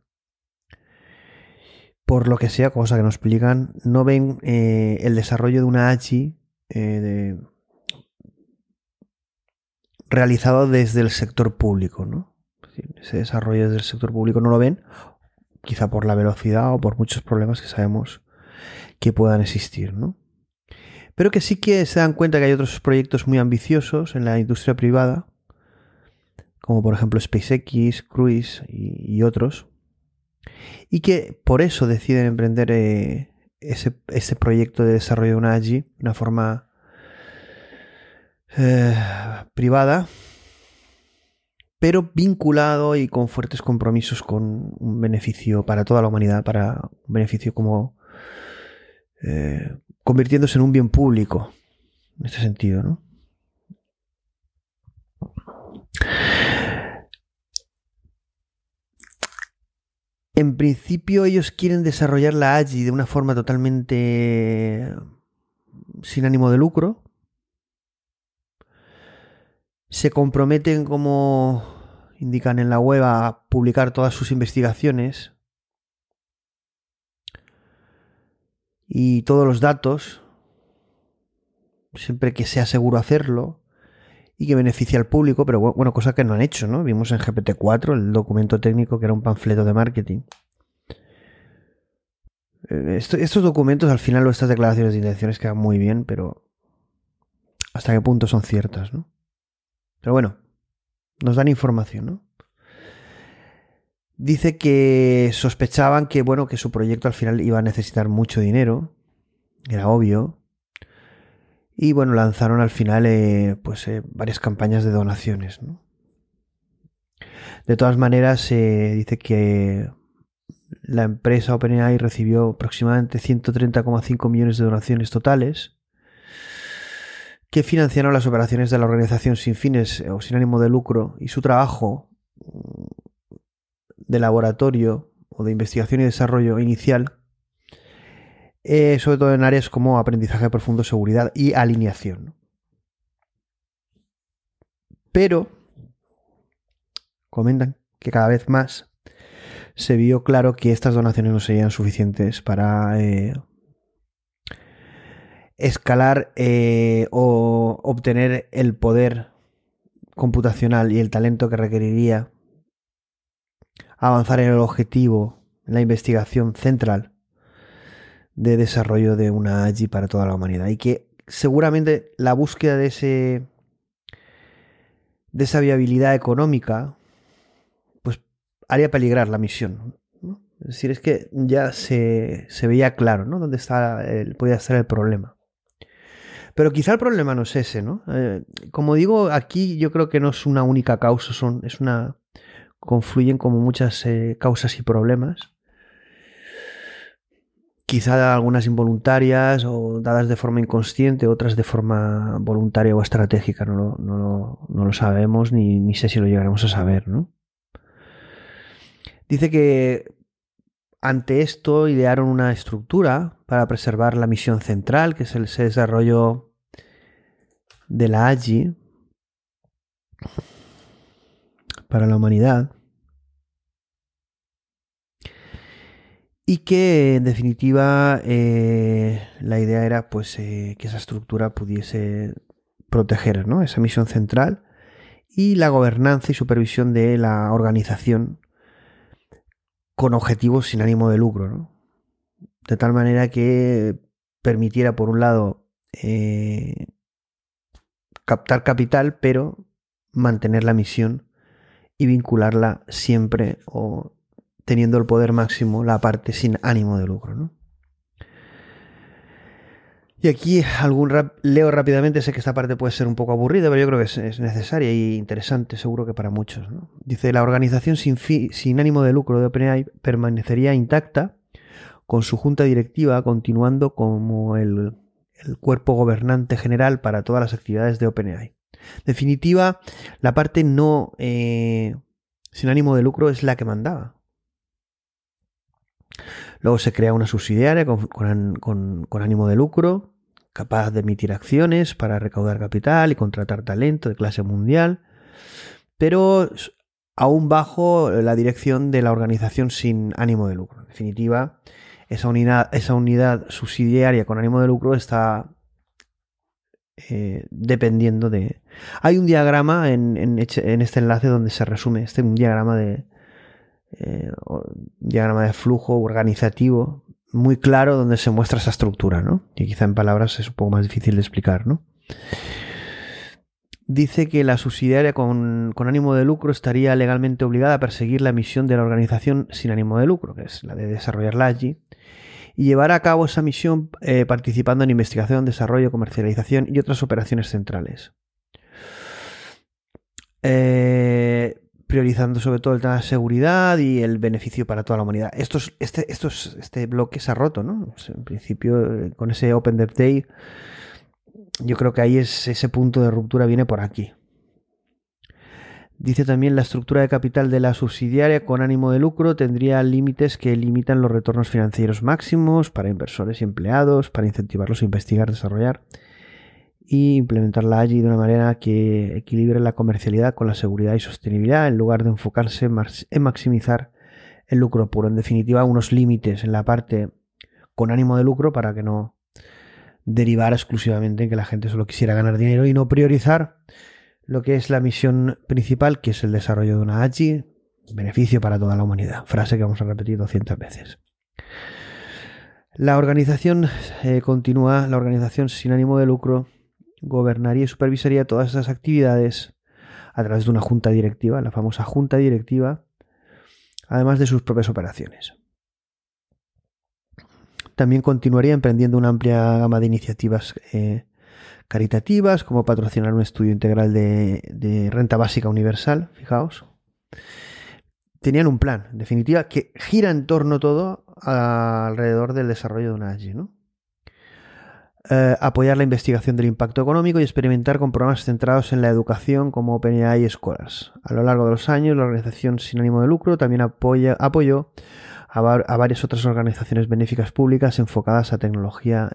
por lo que sea, cosa que nos explican, no ven eh, el desarrollo de una AGI eh, realizado desde el sector público, ¿no? Ese desarrollo desde el sector público no lo ven, quizá por la velocidad o por muchos problemas que sabemos que puedan existir, ¿no? Pero que sí que se dan cuenta que hay otros proyectos muy ambiciosos en la industria privada como por ejemplo SpaceX, Cruise y, otros, y que por eso deciden emprender eh, ese, proyecto de desarrollo de una AGI una forma eh, privada, pero vinculado y con fuertes compromisos con un beneficio para toda la humanidad, para un beneficio como eh, convirtiéndose en un bien público, en este sentido, ¿no? En principio ellos quieren desarrollar la AGI de una forma totalmente sin ánimo de lucro. Se comprometen, como indican en la web, a publicar todas sus investigaciones y todos los datos, siempre que sea seguro hacerlo y que beneficie al público, pero bueno, cosa que no han hecho, ¿no? Vimos en GPT-4 el documento técnico que era un panfleto de marketing. Eh, estos documentos al final o estas declaraciones de intenciones quedan muy bien, pero hasta qué punto son ciertas, ¿no? Pero bueno, nos dan información, ¿no? Dice que sospechaban que, bueno, que su proyecto al final iba a necesitar mucho dinero, era obvio, y bueno, lanzaron al final eh, pues, eh, varias campañas de donaciones. De todas maneras, se dice que la empresa OpenAI recibió aproximadamente 130,5 millones de donaciones totales que financiaron las operaciones de la organización sin fines o sin ánimo de lucro y su trabajo de laboratorio o de investigación y desarrollo inicial eh, sobre todo en áreas como aprendizaje profundo, seguridad y alineación. Pero comentan que cada vez más se vio claro que estas donaciones no serían suficientes para eh, escalar eh, o obtener el poder computacional y el talento que requeriría avanzar en el objetivo, en la investigación central de desarrollo de una AGI para toda la humanidad. Y que seguramente la búsqueda de ese de esa viabilidad económica pues haría peligrar la misión. Es decir, es que ya se, veía claro, ¿no? Dónde está el, podía estar el problema. Pero quizá el problema no es ese, ¿no? Eh, como digo, aquí yo creo que no es una única causa, son, es una. confluyen como muchas eh, causas y problemas quizá algunas involuntarias o dadas de forma inconsciente, otras de forma voluntaria o estratégica, no lo, sabemos ni, sé si lo llegaremos a saber. ¿no? Dice que ante esto idearon una estructura para preservar la misión central, que es el desarrollo de la AGI para la humanidad. y que en definitiva eh, la idea era pues eh, que esa estructura pudiese proteger esa misión central y la gobernanza y supervisión de la organización con objetivos sin ánimo de lucro de tal manera que permitiera por un lado eh, captar capital pero mantener la misión y vincularla siempre o teniendo el poder máximo la parte sin ánimo de lucro. ¿no? Y aquí algún leo rápidamente, sé que esta parte puede ser un poco aburrida, pero yo creo que es, necesaria y interesante, seguro que para muchos. Dice, la organización sin, sin ánimo de lucro de OpenAI permanecería intacta con su junta directiva continuando como el, cuerpo gobernante general para todas las actividades de OpenAI. Definitiva, la parte no eh, sin ánimo de lucro es la que mandaba Luego se crea una subsidiaria con, ánimo de lucro, capaz de emitir acciones para recaudar capital y contratar talento de clase mundial, pero aún bajo la dirección de la organización sin ánimo de lucro. En definitiva, esa unidad, esa unidad subsidiaria con ánimo de lucro está eh, dependiendo de... Hay un diagrama en, este enlace donde se resume este un diagrama de eh, diagrama de flujo organizativo muy claro donde se muestra esa estructura, ¿no? Y quizá en palabras es un poco más difícil de explicar, ¿no? Dice que la subsidiaria con, ánimo de lucro estaría legalmente obligada a perseguir la misión de la organización sin ánimo de lucro, que es la de desarrollar la AGI, y llevar a cabo esa misión eh, participando en investigación, desarrollo, comercialización y otras operaciones centrales. Eh, priorizando sobre todo el tema de seguridad y el beneficio para toda la humanidad. Este, este bloque se ha roto, ¿no? En principio, eh, con ese Open Dev Day, yo creo que ahí es, ese punto de ruptura viene por aquí. Dice también la estructura de capital de la subsidiaria con ánimo de lucro tendría límites que limitan los retornos financieros máximos para inversores y empleados, para incentivarlos a investigar, desarrollar y implementarla allí de una manera que equilibre la comercialidad con la seguridad y sostenibilidad en lugar de enfocarse en maximizar el lucro puro. En definitiva, unos límites en la parte con ánimo de lucro para que no derivara exclusivamente en que la gente solo quisiera ganar dinero y no priorizar lo que es la misión principal, que es el desarrollo de una AGI, beneficio para toda la humanidad. Frase que vamos a repetir 200 veces. La organización eh, continúa, la organización sin ánimo de lucro gobernaría y supervisaría todas esas actividades a través de una junta directiva, la famosa junta directiva, además de sus propias operaciones. También continuaría emprendiendo una amplia gama de iniciativas eh, caritativas, como patrocinar un estudio integral de, renta básica universal, fijaos. Tenían un plan, en definitiva, que gira en torno todo alrededor del desarrollo de una AGI, ¿no? Eh, apoyar la investigación del impacto económico y experimentar con programas centrados en la educación como OpenAI Scholars. A lo largo de los años, la organización sin ánimo de lucro también apoya, apoyó a, varias otras organizaciones benéficas públicas enfocadas a tecnología,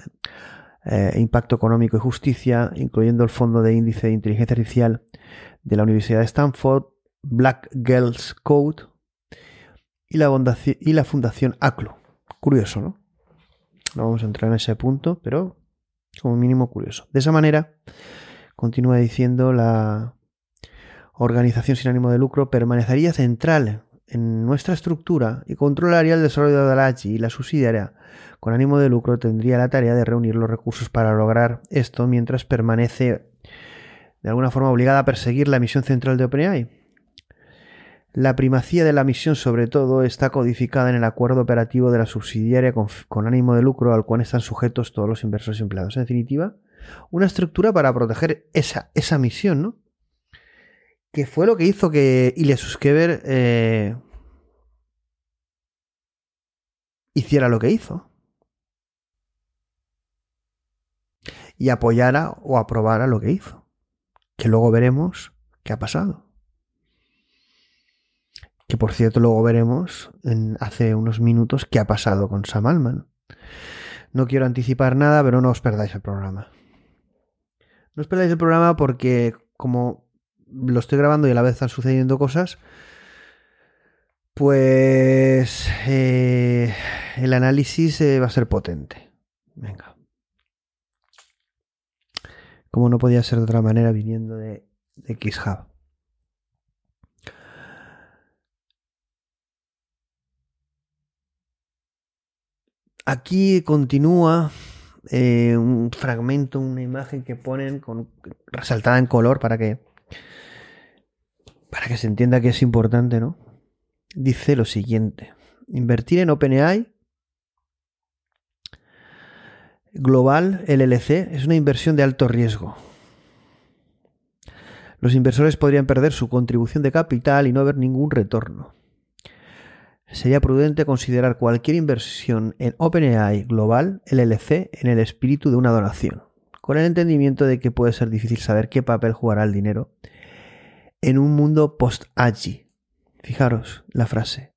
eh, impacto económico y justicia, incluyendo el Fondo de Índice de Inteligencia Artificial de la Universidad de Stanford, Black Girls Code y la Fundación ACLU. Curioso, ¿no? No vamos a entrar en ese punto, pero como mínimo curioso. De esa manera, continúa diciendo, la organización sin ánimo de lucro permanecería central en nuestra estructura y controlaría el desarrollo de la AGI y la subsidiaria con ánimo de lucro tendría la tarea de reunir los recursos para lograr esto mientras permanece de alguna forma obligada a perseguir la misión central de OpenAI, la primacía de la misión, sobre todo, está codificada en el acuerdo operativo de la subsidiaria con, ánimo de lucro al cual están sujetos todos los inversores empleados. En definitiva, una estructura para proteger esa, esa misión, ¿no? Que fue lo que hizo que Ilya Suskever eh, hiciera lo que hizo. Y apoyara o aprobara lo que hizo. Que luego veremos qué ha pasado que por cierto luego veremos en, hace unos minutos qué ha pasado con Sam Altman. No quiero anticipar nada, pero no os perdáis el programa. No os perdáis el programa porque como lo estoy grabando y a la vez están sucediendo cosas, pues eh, el análisis eh, va a ser potente. Venga. Como no podía ser de otra manera viniendo de, de XHub. Aquí continúa eh, un fragmento, una imagen que ponen con, resaltada en color para que, para que se entienda que es importante, ¿no? Dice lo siguiente: invertir en OpenAI global LLC es una inversión de alto riesgo. Los inversores podrían perder su contribución de capital y no ver ningún retorno sería prudente considerar cualquier inversión en OpenAI Global LLC en el espíritu de una donación, con el entendimiento de que puede ser difícil saber qué papel jugará el dinero en un mundo post-AGI. Fijaros la frase.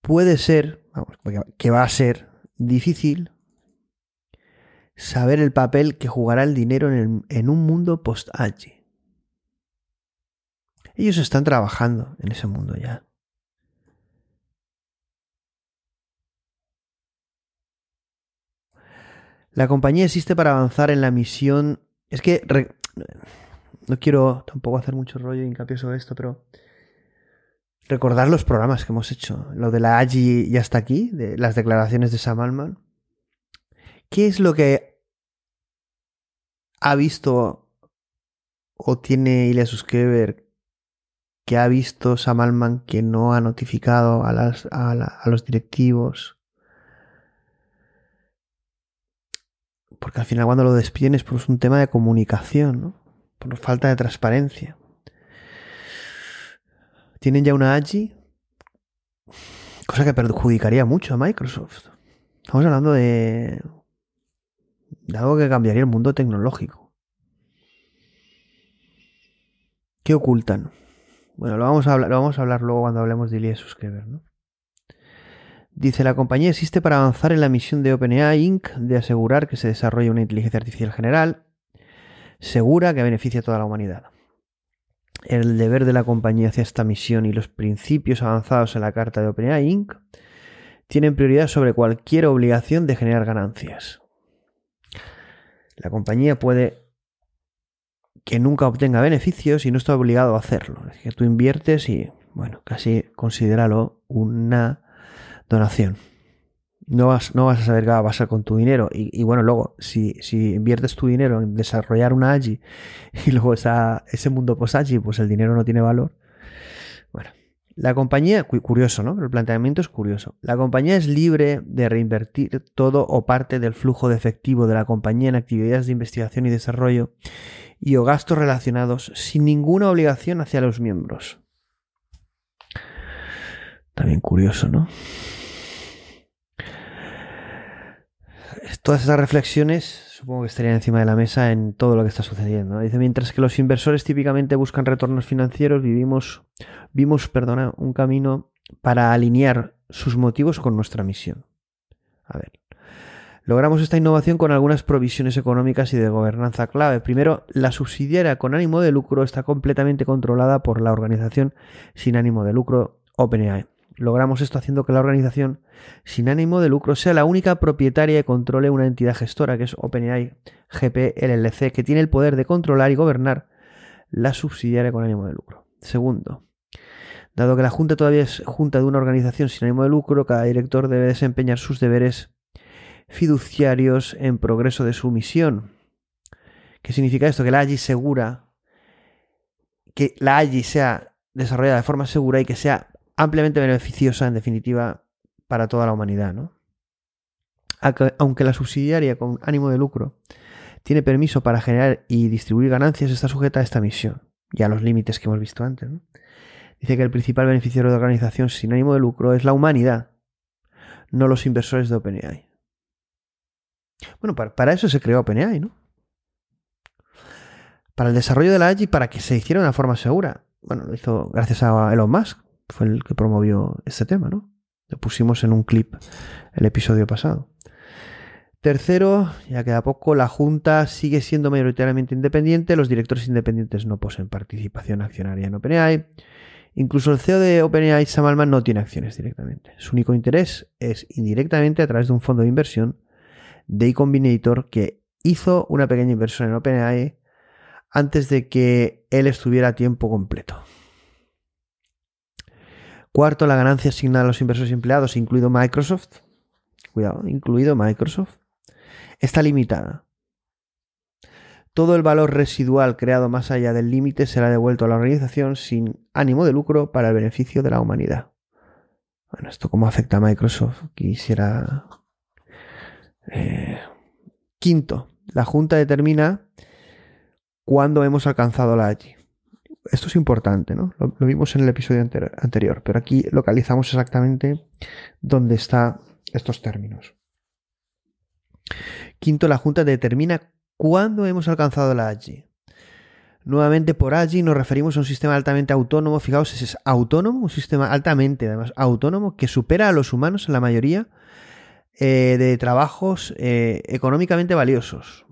puede ser, vamos, que va a ser difícil saber el papel que jugará el dinero en, en un mundo post-Agi. Ellos están trabajando en ese mundo ya. La compañía existe para avanzar en la misión. Es que no quiero tampoco hacer mucho rollo y hincapié sobre esto, pero recordar los programas que hemos hecho. Lo de la AGI ya está aquí, de las declaraciones de Sam Altman. ¿Qué es lo que ha visto o tiene Ilya Suskever que ha visto Sam Altman que no ha notificado a los directivos? Porque al final cuando lo despiden es por un tema de comunicación, ¿no? por falta de transparencia. Tienen ya una AGI, cosa que perjudicaría mucho a Microsoft. Estamos hablando de, de algo que cambiaría el mundo tecnológico. ¿Qué ocultan? Bueno, lo vamos a hablar, lo vamos a hablar luego cuando hablemos de Ilya Suskever, ¿no? Dice, la compañía existe para avanzar en la misión de OpenAI Inc. de asegurar que se desarrolle una inteligencia artificial general segura que beneficie a toda la humanidad. El deber de la compañía hacia esta misión y los principios avanzados en la carta de OpenAI Inc. tienen prioridad sobre cualquier obligación de generar ganancias. La compañía puede que nunca obtenga beneficios y no está obligado a hacerlo. Es que tú inviertes y, bueno, casi considéralo una donación. No vas, no vas a saber qué va a pasar con tu dinero. Y, bueno, luego, si, si, inviertes tu dinero en desarrollar una AGI y luego esa, ese mundo post-AGI, pues el dinero no tiene valor. Bueno, la compañía, curioso, ¿no? El planteamiento es curioso. La compañía es libre de reinvertir todo o parte del flujo de efectivo de la compañía en actividades de investigación y desarrollo y o gastos relacionados sin ninguna obligación hacia los miembros. También curioso, ¿no? Todas esas reflexiones supongo que estarían encima de la mesa en todo lo que está sucediendo. Dice, mientras que los inversores típicamente buscan retornos financieros, vivimos, vimos un camino para alinear sus motivos con nuestra misión. A ver. Logramos esta innovación con algunas provisiones económicas y de gobernanza clave. Primero, la subsidiaria con ánimo de lucro está completamente controlada por la organización sin ánimo de lucro OpenAI. Logramos esto haciendo que la organización sin ánimo de lucro sea la única propietaria y controle una entidad gestora, que es OpenAI GP LLC, que tiene el poder de controlar y gobernar la subsidiaria con ánimo de lucro. Segundo, dado que la Junta todavía es junta de una organización sin ánimo de lucro, cada director debe desempeñar sus deberes fiduciarios en progreso de su misión. ¿Qué significa esto? Que la AGI segura, que la AGI sea desarrollada de forma segura y que sea ampliamente beneficiosa, en definitiva, para toda la humanidad. ¿no? Aunque la subsidiaria con ánimo de lucro tiene permiso para generar y distribuir ganancias, está sujeta a esta misión y a los límites que hemos visto antes. Dice que el principal beneficiario de la organización sin ánimo de lucro es la humanidad, no los inversores de OpenAI. Bueno, para, eso se creó OpenAI, ¿no? Para el desarrollo de la AGI, para que se hiciera de una forma segura. Bueno, lo hizo gracias a Elon Musk, fue el que promovió este tema, ¿no? Lo pusimos en un clip el episodio pasado. Tercero, ya queda poco, la Junta sigue siendo mayoritariamente independiente, los directores independientes no poseen participación accionaria en OpenAI. Incluso el CEO de OpenAI, Sam Altman, no tiene acciones directamente. Su único interés es indirectamente a través de un fondo de inversión, Day Combinator, que hizo una pequeña inversión en OpenAI antes de que él estuviera a tiempo completo. Cuarto, la ganancia asignada a los inversores empleados, incluido Microsoft, cuidado, incluido Microsoft, está limitada. Todo el valor residual creado más allá del límite será devuelto a la organización sin ánimo de lucro para el beneficio de la humanidad. Bueno, ¿esto cómo afecta a Microsoft? Quisiera... Eh, quinto, la Junta determina cuándo hemos alcanzado la allí esto es importante, ¿no? Lo, vimos en el episodio anterior, pero aquí localizamos exactamente dónde están estos términos. Quinto, la Junta determina cuándo hemos alcanzado la AGI. Nuevamente por allí nos referimos a un sistema altamente autónomo. Fijaos, es autónomo, un sistema altamente, además, autónomo que supera a los humanos en la mayoría eh, de trabajos eh, económicamente valiosos.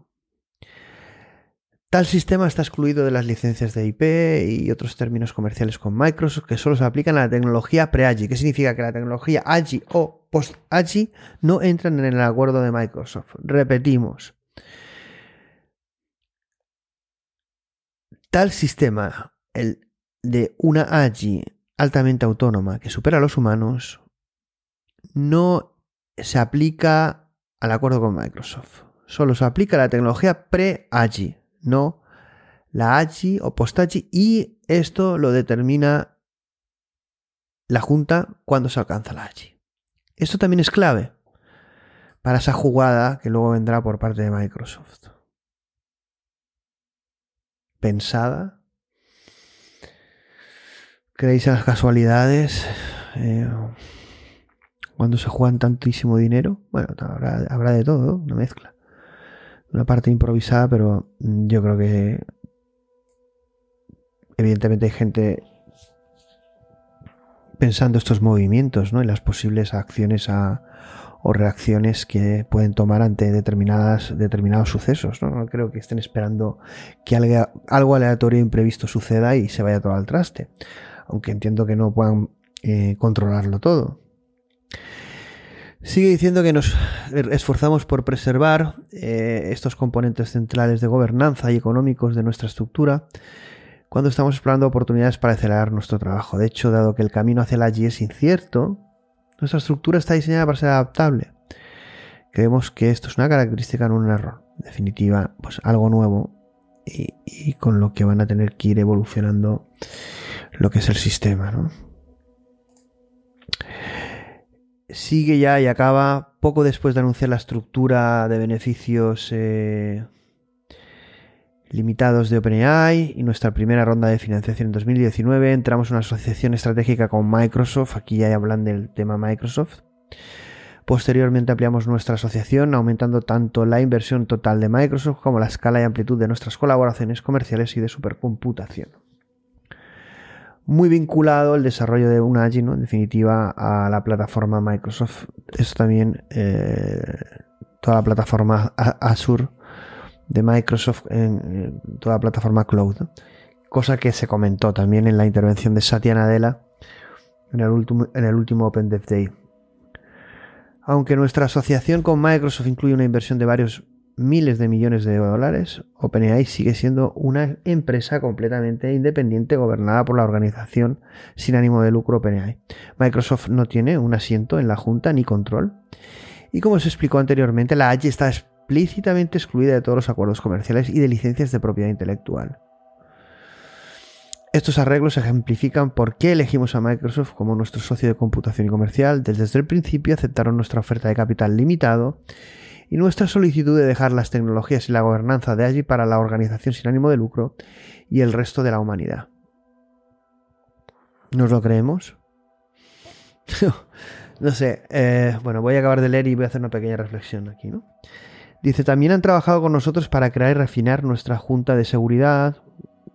Tal sistema está excluido de las licencias de IP y otros términos comerciales con Microsoft que solo se aplican a la tecnología pre-AGI. ¿Qué significa? Que la tecnología AGI o post-AGI no entran en el acuerdo de Microsoft. Repetimos. Tal sistema, el de una AGI altamente autónoma que supera a los humanos, no se aplica al acuerdo con Microsoft. Solo se aplica a la tecnología pre-AGI, no la AGI o post-AGI, y esto lo determina la Junta cuando se alcanza la AGI. Esto también es clave para esa jugada que luego vendrá por parte de Microsoft pensada. ¿Creéis en las casualidades? Eh, cuando se juegan tantísimo dinero, bueno, habrá, de todo, una mezcla. Una parte improvisada, pero yo creo que evidentemente hay gente pensando estos movimientos, ¿no? Y las posibles acciones o reacciones que pueden tomar ante determinadas, determinados sucesos. ¿no? no creo que estén esperando que algo, algo, aleatorio e imprevisto suceda y se vaya todo al traste. Aunque entiendo que no puedan eh, controlarlo todo. Sigue diciendo que nos esforzamos por preservar eh, estos componentes centrales de gobernanza y económicos de nuestra estructura cuando estamos explorando oportunidades para acelerar nuestro trabajo. De hecho, dado que el camino hacia la allí es incierto, nuestra estructura está diseñada para ser adaptable. Creemos que esto es una característica, no un error. En definitiva, pues algo nuevo y, con lo que van a tener que ir evolucionando lo que es el sistema. Sigue ya y acaba poco después de anunciar la estructura de beneficios eh, limitados de OpenAI y nuestra primera ronda de financiación en 2019. Entramos en una asociación estratégica con Microsoft, aquí ya hablan del tema Microsoft. Posteriormente ampliamos nuestra asociación, aumentando tanto la inversión total de Microsoft como la escala y amplitud de nuestras colaboraciones comerciales y de supercomputación. Muy vinculado el desarrollo de un AGI, en definitiva, a la plataforma Microsoft. Esto también, eh, toda la plataforma Azure de Microsoft en, toda la plataforma cloud. Cosa que se comentó también en la intervención de Satya Nadella en el último, en el último Open Dev Day. Aunque nuestra asociación con Microsoft incluye una inversión de varios miles de millones de dólares, OpenAI sigue siendo una empresa completamente independiente gobernada por la organización sin ánimo de lucro OpenAI. Microsoft no tiene un asiento en la junta ni control. Y como se explicó anteriormente, la AGI está explícitamente excluida de todos los acuerdos comerciales y de licencias de propiedad intelectual. Estos arreglos ejemplifican por qué elegimos a Microsoft como nuestro socio de computación y comercial. Desde el principio aceptaron nuestra oferta de capital limitado y nuestra solicitud de dejar las tecnologías y la gobernanza de allí para la organización sin ánimo de lucro y el resto de la humanidad. ¿Nos lo creemos? no sé. Eh, bueno, voy a acabar de leer y voy a hacer una pequeña reflexión aquí, ¿no? Dice, también han trabajado con nosotros para crear y refinar nuestra Junta de Seguridad,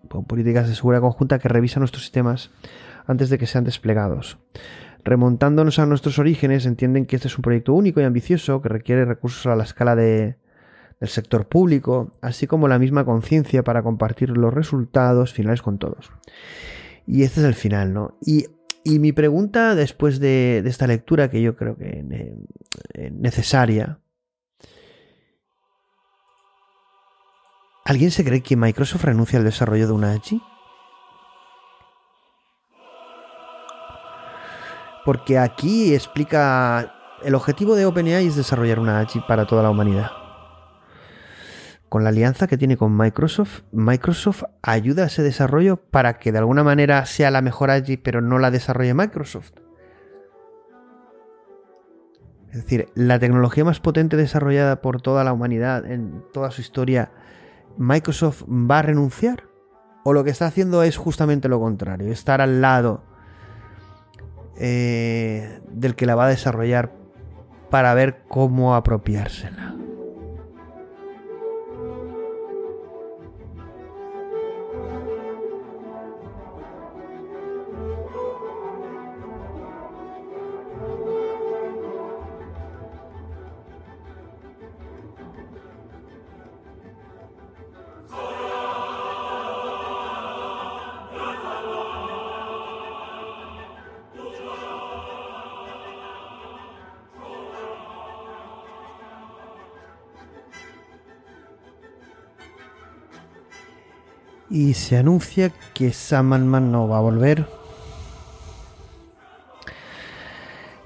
con políticas de seguridad conjunta que revisan nuestros sistemas antes de que sean desplegados. Remontándonos a nuestros orígenes, entienden que este es un proyecto único y ambicioso que requiere recursos a la escala del sector público, así como la misma conciencia para compartir los resultados finales con todos. Y este es el final, ¿no? Y, mi pregunta después de, de, esta lectura, que yo creo que es necesaria, ¿Alguien se cree que Microsoft renuncia al desarrollo de una AGI? Porque aquí explica el objetivo de OpenAI es desarrollar una AGI para toda la humanidad. Con la alianza que tiene con Microsoft, Microsoft ayuda a ese desarrollo para que de alguna manera sea la mejor AGI, pero no la desarrolle Microsoft. Es decir, la tecnología más potente desarrollada por toda la humanidad en toda su historia Microsoft va a renunciar? ¿O lo que está haciendo es justamente lo contrario? Estar al lado eh, del que la va a desarrollar para ver cómo apropiársela. Y se anuncia que Sam Altman no va a volver.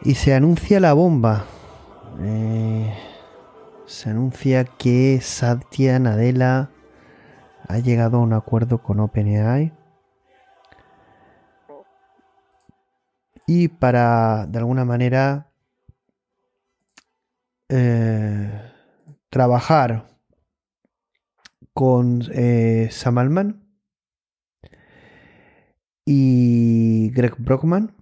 Y se anuncia la bomba. Eh, se anuncia que Satya Nadella ha llegado a un acuerdo con OpenAI. Y para, de alguna manera, eh, trabajar con eh, Sam Altman y Greg Brockman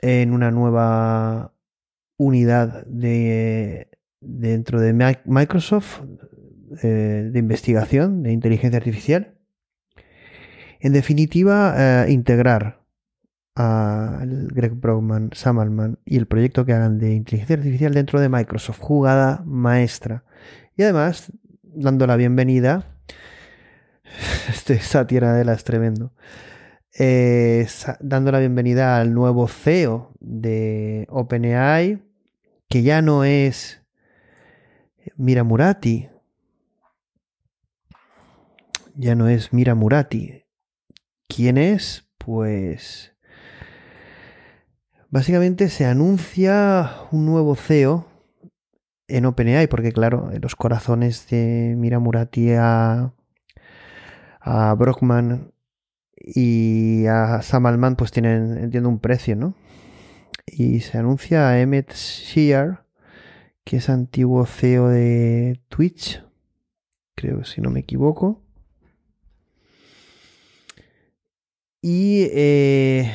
en una nueva unidad de dentro de Microsoft eh, de investigación de inteligencia artificial. En definitiva, eh, integrar a Greg Brockman, Sam Altman y el proyecto que hagan de inteligencia artificial dentro de Microsoft. Jugada maestra. Y además, dando la bienvenida, este sátira de la es tremendo, eh, dando la bienvenida al nuevo CEO de OpenAI, que ya no es Mira Murati, ya no es Mira Murati. ¿Quién es? Pues básicamente se anuncia un nuevo CEO en OpenAI, porque claro, los corazones de Mira Murati a, a Brockman y a Sam Altman pues tienen, entiendo, un precio, ¿no? Y se anuncia a Emmett Shear, que es antiguo CEO de Twitch, creo si no me equivoco. Y, eh,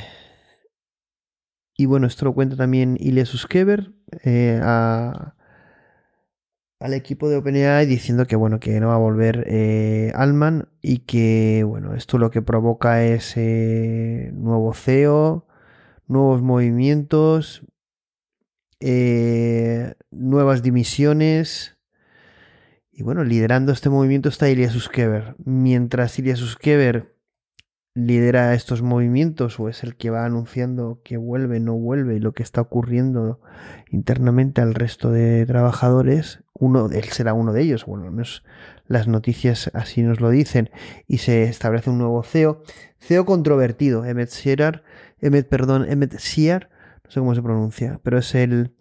y bueno, esto lo cuenta también Ilya Suskever eh, al equipo de OpenAI diciendo que bueno, que no va a volver eh, Alman y que bueno, esto lo que provoca es nuevo CEO, nuevos movimientos, nuevas dimisiones. Y bueno, liderando este movimiento está Ilya Suskever. Mientras Ilya Suskever lidera estos movimientos o es el que va anunciando que vuelve, no vuelve y lo que está ocurriendo internamente al resto de trabajadores, uno, él será uno de ellos, bueno, las noticias así nos lo dicen, y se establece un nuevo CEO, CEO controvertido, Emmet Shear, Emmet, perdón, Emmet no sé cómo se pronuncia, pero es el...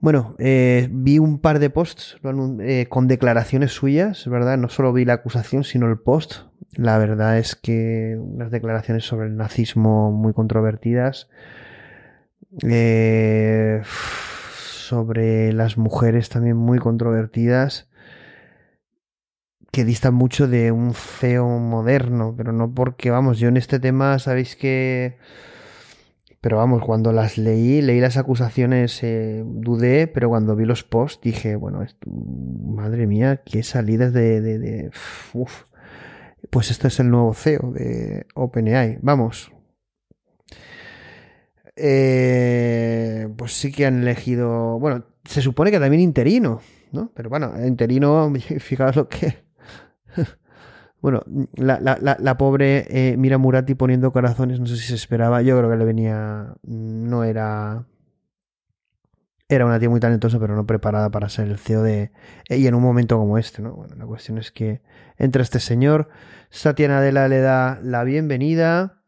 Bueno, eh, vi un par de posts eh, con declaraciones suyas, ¿verdad? No solo vi la acusación, sino el post la verdad es que unas declaraciones sobre el nazismo muy controvertidas. Eh, sobre las mujeres también muy controvertidas que distan mucho de un feo moderno, pero no porque, vamos, yo en este tema sabéis que... Pero vamos, cuando las leí, leí las acusaciones, eh, dudé, pero cuando vi los posts dije, bueno, madre mía, qué salidas de... de, pues este es el nuevo CEO de OpenAI. Vamos. Eh, pues sí que han elegido. Bueno, se supone que también interino, ¿no? Pero bueno, interino, fijaos lo que. Bueno, la, pobre eh, Mira Murati poniendo corazones, no sé si se esperaba. Yo creo que le venía. No era era una tía muy talentosa, pero no preparada para ser el CEO de. Y en un momento como este, ¿no? Bueno, la cuestión es que entra este señor, Satya Nadella le da la bienvenida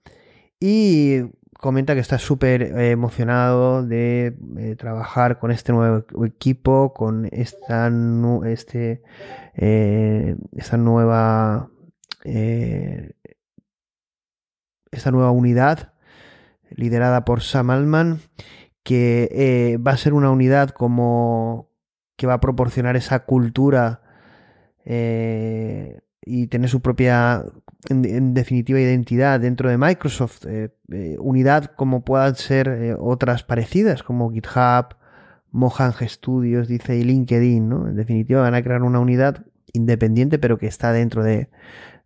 y comenta que está súper eh, emocionado de eh, trabajar con este nuevo equipo, con esta, este, eh, esta nueva. Esta nueva unidad liderada por Sam Altman que eh, va a ser una unidad como que va a proporcionar esa cultura eh, y tener su propia, en, definitiva, identidad dentro de Microsoft. Eh, unidad como puedan ser otras parecidas, como GitHub, Mojang Studios, dice, y LinkedIn. ¿no? En definitiva, van a crear una unidad independiente, pero que está dentro de,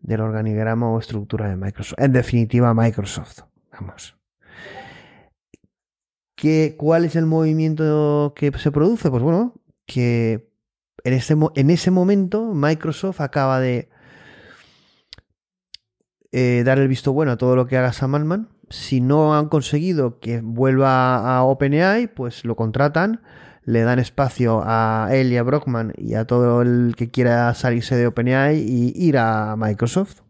del organigrama o estructura de Microsoft. En definitiva, Microsoft. Vamos. ¿Cuál es el movimiento que se produce? Pues bueno, que en ese, en ese momento Microsoft acaba de eh, dar el visto bueno a todo lo que haga Sam Altman. Si no han conseguido que vuelva a OpenAI, pues lo contratan, le dan espacio a él y a Brockman y a todo el que quiera salirse de OpenAI y ir a Microsoft.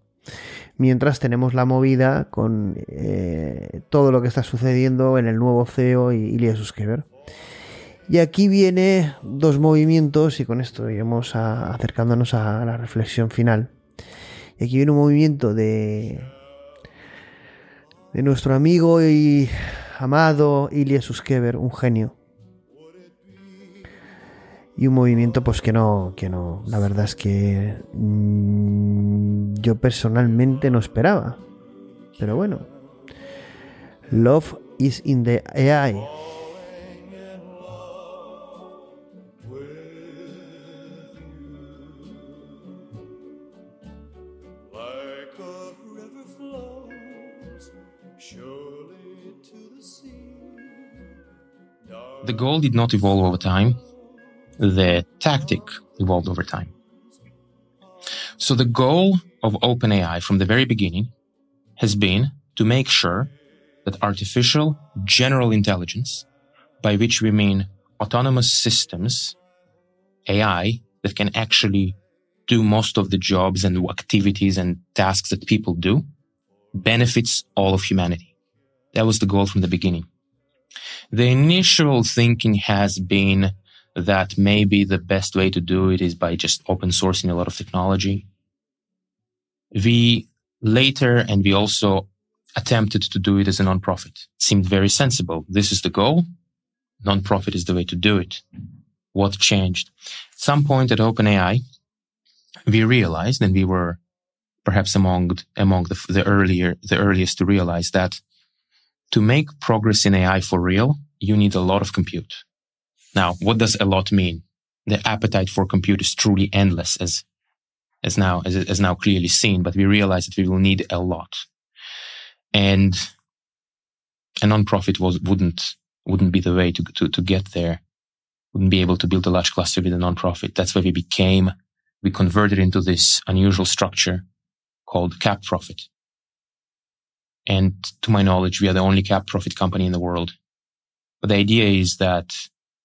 Mientras tenemos la movida con todo lo que está sucediendo en el nuevo CEO y Ilya Suskever. Y aquí viene dos movimientos y con esto iremos acercándonos a la reflexión final. Y aquí viene un movimiento de, de nuestro amigo y amado Ilya Suskever, un genio. Y un movimiento pues que no, que no, la verdad es que mm, yo personalmente no esperaba. Pero bueno. Love is in the AI. the goal did not evolve over time. The tactic evolved over time. So the goal of OpenAI from the very beginning has been to make sure that artificial general intelligence, by which we mean autonomous systems, AI that can actually do most of the jobs and activities and tasks that people do, benefits all of humanity. That was the goal from the beginning. The initial thinking has been that maybe the best way to do it is by just open sourcing a lot of technology. We later, and we also attempted to do it as a nonprofit. It seemed very sensible. This is the goal. Nonprofit is the way to do it. What changed? At some point at OpenAI, we realized, and we were perhaps among among the, the earlier the earliest to realize that to make progress in AI for real, you need a lot of compute. Now, what does a lot mean? The appetite for compute is truly endless as, as now, as, as now clearly seen, but we realize that we will need a lot. And a nonprofit was, wouldn't, wouldn't be the way to, to, to get there. Wouldn't be able to build a large cluster with a nonprofit. That's why we became, we converted into this unusual structure called cap profit. And to my knowledge, we are the only cap profit company in the world. But the idea is that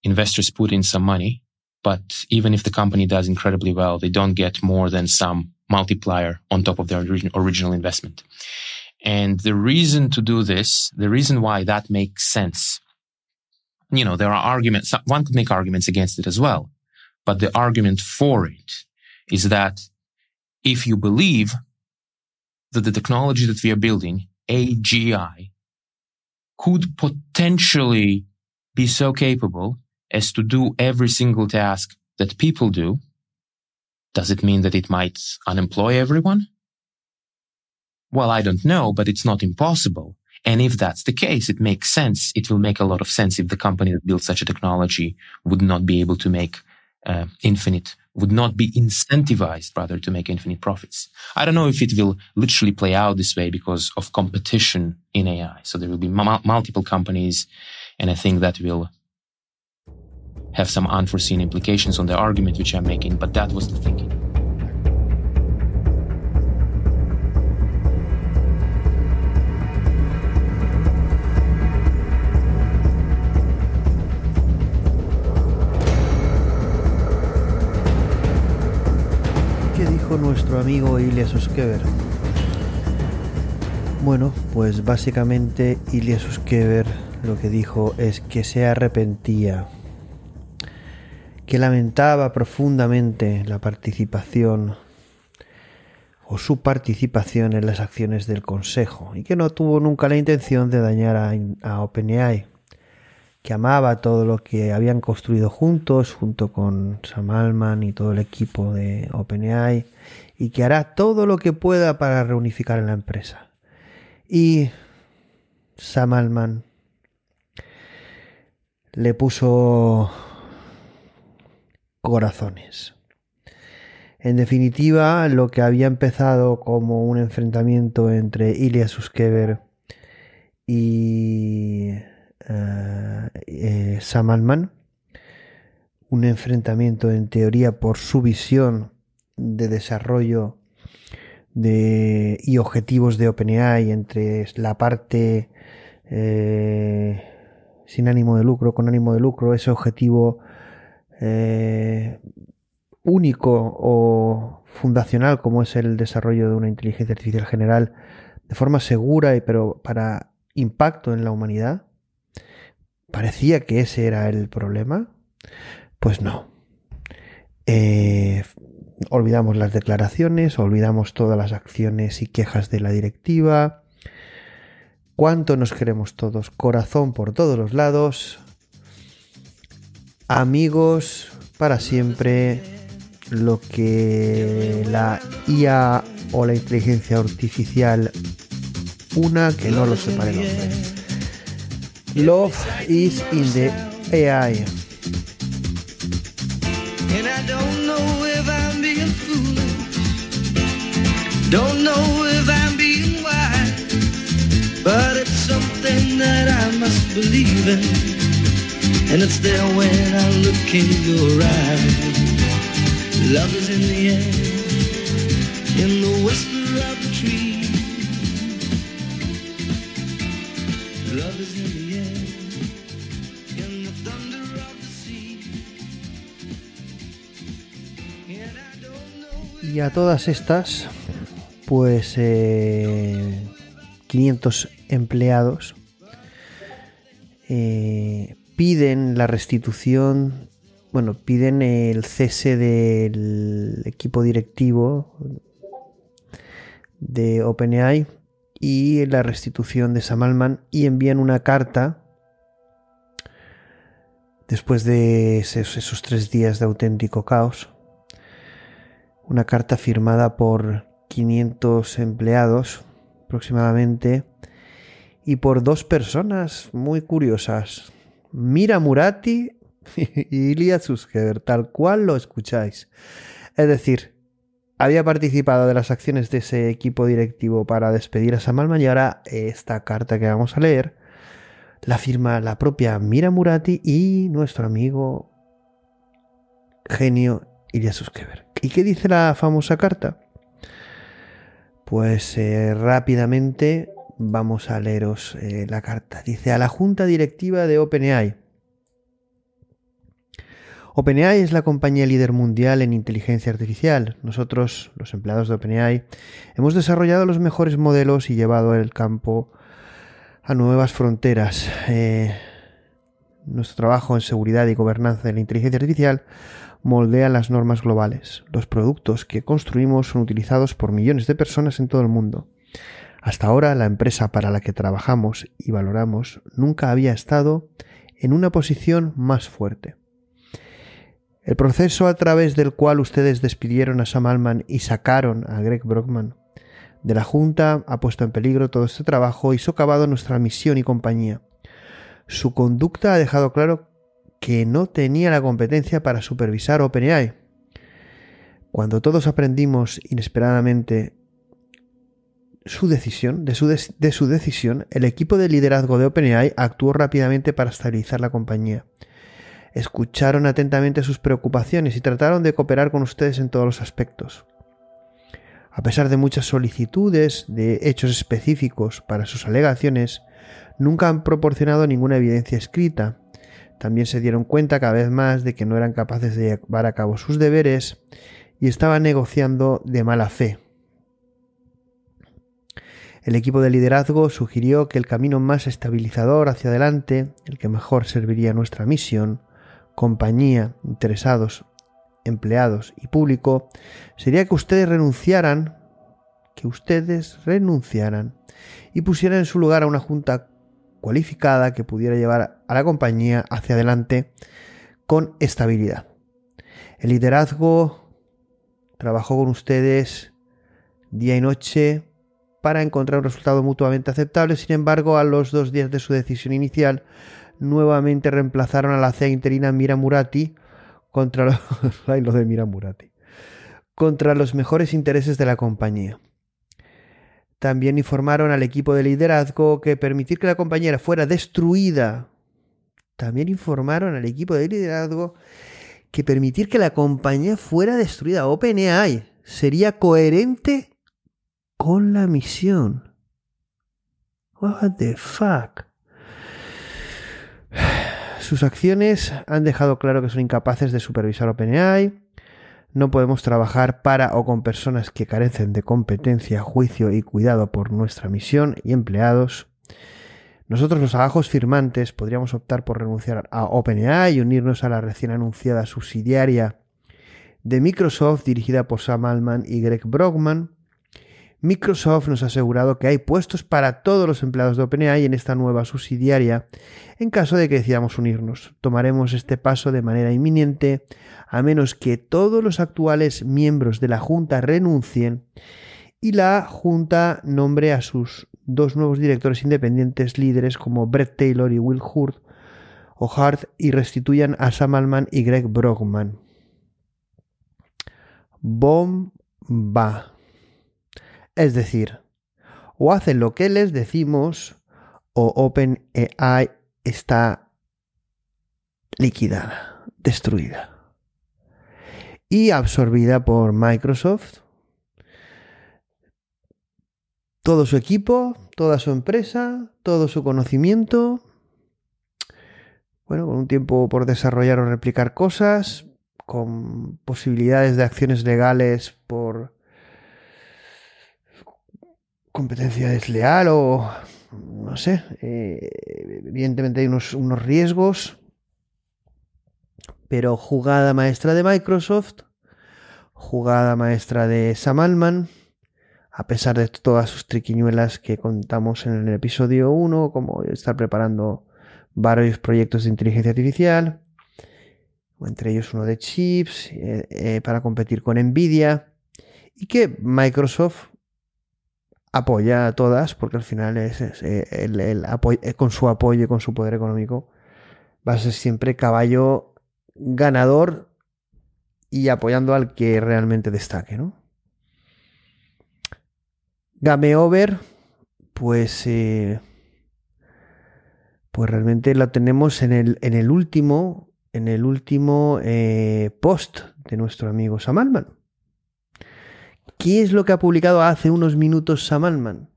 investors put in some money, but even if the company does incredibly well, they don't get more than some multiplier on top of their original investment. And the reason to do this, the reason why that makes sense, you know, there are arguments, one could make arguments against it as well. But the argument for it is that if you believe that the technology that we are building AGI could potentially be so capable as to do every single task that people do, does it mean that it might unemploy everyone? Well, I don't know, but it's not impossible. And if that's the case, it makes sense. It will make a lot of sense if the company that built such a technology would not be able to make uh, infinite would not be incentivized rather to make infinite profits. I don't know if it will literally play out this way because of competition in AI. So there will be m- multiple companies and I think that will have some unforeseen implications on the argument which I'm making, but that was the thinking. nuestro amigo Ilya Suskever? Bueno, pues básicamente Ilya Suskever lo que dijo es que se arrepentía, que lamentaba profundamente la participación o su participación en las acciones del Consejo y que no tuvo nunca la intención de dañar a, a OpenAI que amaba todo lo que habían construido juntos, junto con Sam Altman y todo el equipo de OpenAI, y que hará todo lo que pueda para reunificar en la empresa. Y Sam Altman le puso corazones. En definitiva, lo que había empezado como un enfrentamiento entre Ilya Suskever y eh, Sam Altman, un enfrentamiento en teoría por su visión de desarrollo de, y objetivos de OpenAI entre la parte eh, sin ánimo de lucro, con ánimo de lucro, ese objetivo único o fundacional como es el desarrollo de una inteligencia artificial general de forma segura y pero para impacto en la humanidad? Parecía que ese era el problema. Pues no. Eh, olvidamos las declaraciones, olvidamos todas las acciones y quejas de la directiva. ¿Cuánto nos queremos todos? Corazón por todos los lados. Amigos para siempre. Lo que la IA o la inteligencia artificial una que no lo separe el hombre. Love is in the AI. Don't know if I'm being wise. But it's something that I must believe in. And it's there when I look in your eyes. Love is in the air. In the of the tree. Love is in the air. In the thunder of the sea. Y a todas estas, pues eh, 500 empleados eh, piden la restitución, bueno, piden el cese del equipo directivo de OpenAI y la restitución de Sam Altman y envían una carta después de esos, esos tres días de auténtico caos. Una carta firmada por 500 empleados aproximadamente y por dos personas muy curiosas, Mira Murati y Ilya Suskever, tal cual lo escucháis. Es decir, había participado de las acciones de ese equipo directivo para despedir a Samalman y ahora esta carta que vamos a leer la firma la propia Mira Murati y nuestro amigo genio Ilya Suskever. ¿Y qué dice la famosa carta? Pues eh, rápidamente vamos a leeros eh, la carta. Dice a la junta directiva de OpenAI. OpenAI es la compañía líder mundial en inteligencia artificial. Nosotros, los empleados de OpenAI, hemos desarrollado los mejores modelos y llevado el campo a nuevas fronteras. Eh, nuestro trabajo en seguridad y gobernanza de la inteligencia artificial moldea las normas globales. Los productos que construimos son utilizados por millones de personas en todo el mundo. Hasta ahora la empresa para la que trabajamos y valoramos nunca había estado en una posición más fuerte. El proceso a través del cual ustedes despidieron a Sam Altman y sacaron a Greg Brockman de la Junta ha puesto en peligro todo este trabajo y socavado nuestra misión y compañía. Su conducta ha dejado claro que no tenía la competencia para supervisar OpenAI. Cuando todos aprendimos inesperadamente su decisión, de su, de su decisión, el equipo de liderazgo de OpenAI actuó rápidamente para estabilizar la compañía. Escucharon atentamente sus preocupaciones y trataron de cooperar con ustedes en todos los aspectos. A pesar de muchas solicitudes de hechos específicos para sus alegaciones, nunca han proporcionado ninguna evidencia escrita también se dieron cuenta cada vez más de que no eran capaces de llevar a cabo sus deberes y estaban negociando de mala fe. El equipo de liderazgo sugirió que el camino más estabilizador hacia adelante, el que mejor serviría a nuestra misión, compañía, interesados, empleados y público, sería que ustedes renunciaran, que ustedes renunciaran y pusieran en su lugar a una junta cualificada que pudiera llevar a la compañía hacia adelante con estabilidad. El liderazgo trabajó con ustedes día y noche para encontrar un resultado mutuamente aceptable. Sin embargo, a los dos días de su decisión inicial, nuevamente reemplazaron a la CEA interina Mira Murati contra los, lo de Mira Murati, contra los mejores intereses de la compañía. También informaron al equipo de liderazgo que permitir que la compañera fuera destruida. También informaron al equipo de liderazgo que permitir que la compañía fuera destruida, OpenAI, sería coherente con la misión. What the fuck? Sus acciones han dejado claro que son incapaces de supervisar OpenAI. no podemos trabajar para o con personas que carecen de competencia, juicio y cuidado por nuestra misión y empleados. Nosotros los abajos firmantes podríamos optar por renunciar a OpenAI y unirnos a la recién anunciada subsidiaria de Microsoft dirigida por Sam Altman y Greg Brockman. Microsoft nos ha asegurado que hay puestos para todos los empleados de OpenAI en esta nueva subsidiaria en caso de que decidamos unirnos. Tomaremos este paso de manera inminente a menos que todos los actuales miembros de la Junta renuncien y la Junta nombre a sus dos nuevos directores independientes líderes como Brett Taylor y Will Hurt o Hart y restituyan a Sam Altman y Greg Brockman. Bomba. Es decir, o hacen lo que les decimos o OpenAI está liquidada, destruida y absorbida por Microsoft. Todo su equipo, toda su empresa, todo su conocimiento. Bueno, con un tiempo por desarrollar o replicar cosas, con posibilidades de acciones legales por competencia desleal o no sé, eh, evidentemente hay unos, riesgos, pero jugada maestra de Microsoft, jugada maestra de Sam Altman, a pesar de todas sus triquiñuelas que contamos en el episodio 1, como estar preparando varios proyectos de inteligencia artificial, entre ellos uno de chips, eh, eh, para competir con Nvidia, y que Microsoft apoya a todas, porque al final es, eh, el, con su apoyo y con su poder económico, va a ser siempre caballo ganador y apoyando al que realmente destaque, ¿no? Game Over, pues, pues realmente lo tenemos en el, en el último en el último eh, post de nuestro amigo Samalman. ¿Qué es lo que ha publicado hace unos minutos Samalman?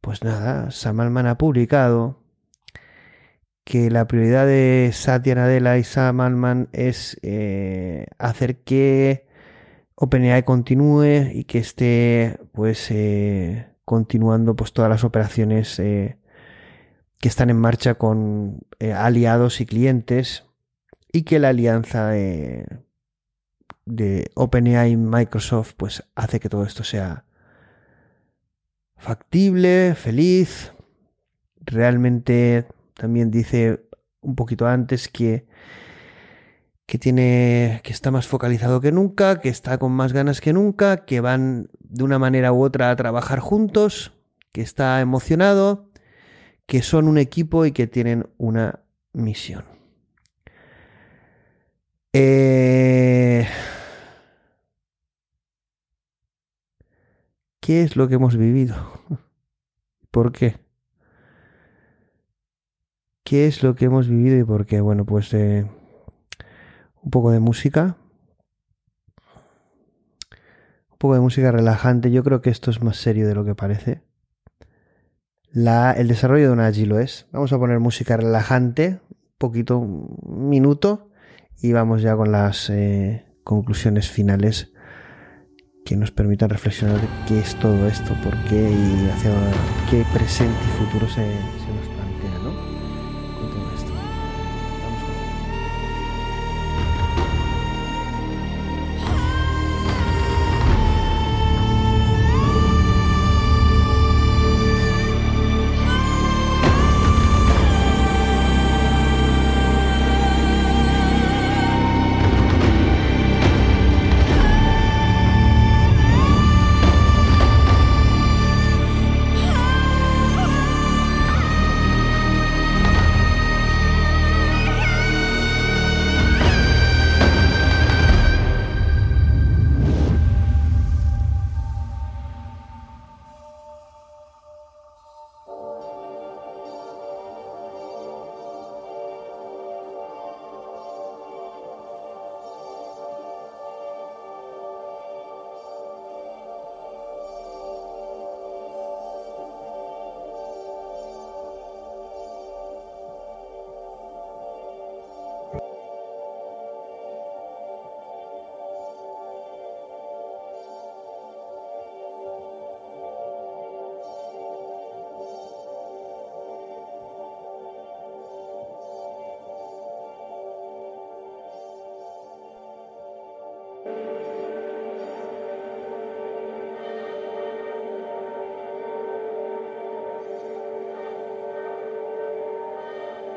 Pues nada, Samalman ha publicado que la prioridad de Satya Nadella y Samalman es eh, hacer que OpenAI continúe y que esté pues eh, continuando pues todas las operaciones que están en marcha con aliados y clientes y que la alianza de, OpenAI Microsoft pues hace que todo esto sea factible, feliz. Realmente también dice un poquito antes que que tiene que está más focalizado que nunca, que está con más ganas que nunca, que van de una manera u otra a trabajar juntos, que está emocionado, que son un equipo y que tienen una misión. Eh, ¿Qué es lo que hemos vivido? ¿Por qué? ¿Qué es lo que hemos vivido y por qué? Bueno, pues eh, un poco de música. Un poco de música relajante. Yo creo que esto es más serio de lo que parece. El desarrollo de una allí lo es. Vamos a poner música relajante. Poquito, un minuto y vamos ya con las eh, conclusiones finales que nos permitan reflexionar qué es todo esto, por qué y hacia qué presente y futuro se,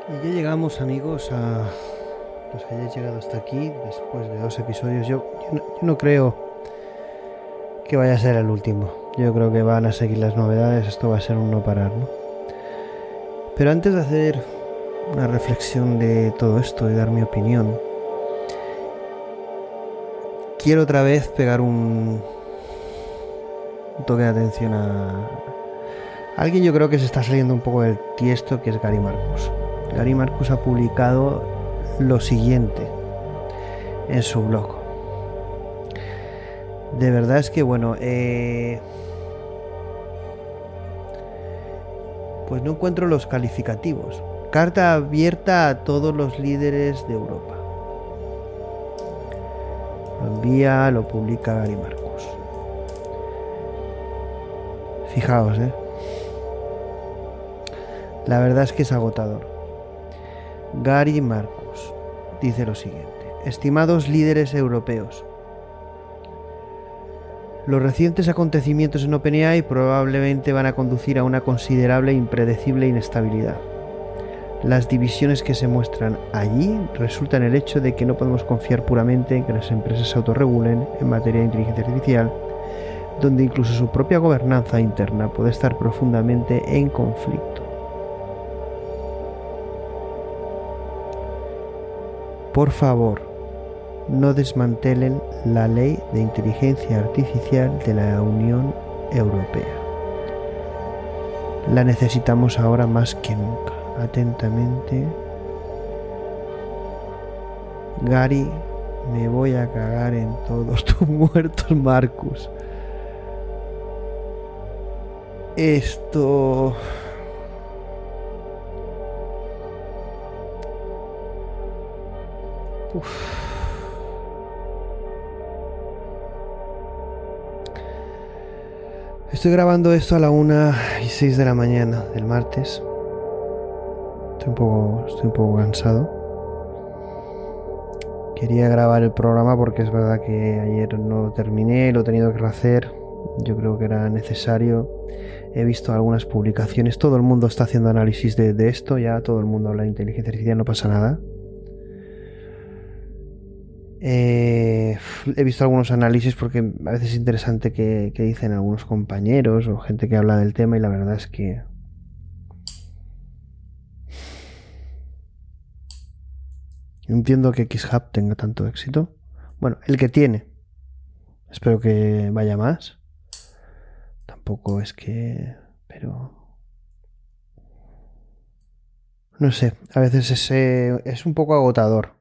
Y ya llegamos amigos a los que hayáis llegado hasta aquí después de dos episodios. Yo, yo, no, creo que vaya a ser el último. Yo creo que van a seguir las novedades. Esto va a ser un no parar, ¿no? Pero antes de hacer una reflexión de todo esto y dar mi opinión, quiero otra vez pegar un, un toque de atención a alguien yo creo que se está saliendo un poco del tiesto que es Gary Marcus. Gary Marcus ha publicado lo siguiente en su blog. De verdad es que, bueno, eh, pues no encuentro los calificativos. Carta abierta a todos los líderes de Europa. Lo envía, lo publica Gary Marcus. Fijaos, ¿eh? La verdad es que es agotador. Gary Marcus dice lo siguiente. Estimados líderes europeos, los recientes acontecimientos en OpenAI probablemente van a conducir a una considerable e impredecible inestabilidad. Las divisiones que se muestran allí resultan el hecho de que no podemos confiar puramente en que las empresas se autorregulen en materia de inteligencia artificial, donde incluso su propia gobernanza interna puede estar profundamente en conflicto. Por favor, no desmantelen la ley de inteligencia artificial de la Unión Europea. La necesitamos ahora más que nunca. Atentamente. Gary, me voy a cagar en todos tus muertos, Marcus. Esto... Estoy grabando esto a la 1 y 6 de la mañana del martes. Estoy un poco, estoy un poco cansado. Quería grabar el programa porque es verdad que ayer no lo terminé, lo he tenido que hacer. Yo creo que era necesario. He visto algunas publicaciones. Todo el mundo está haciendo análisis de, de esto. Ya todo el mundo habla de inteligencia artificial, no pasa nada. Eh, he visto algunos análisis porque a veces es interesante que, dicen algunos compañeros o gente que habla del tema y la verdad es que entiendo que XHub tenga tanto éxito. Bueno, el que tiene. Espero que vaya más. Tampoco es que... Pero... No sé, a veces es un poco agotador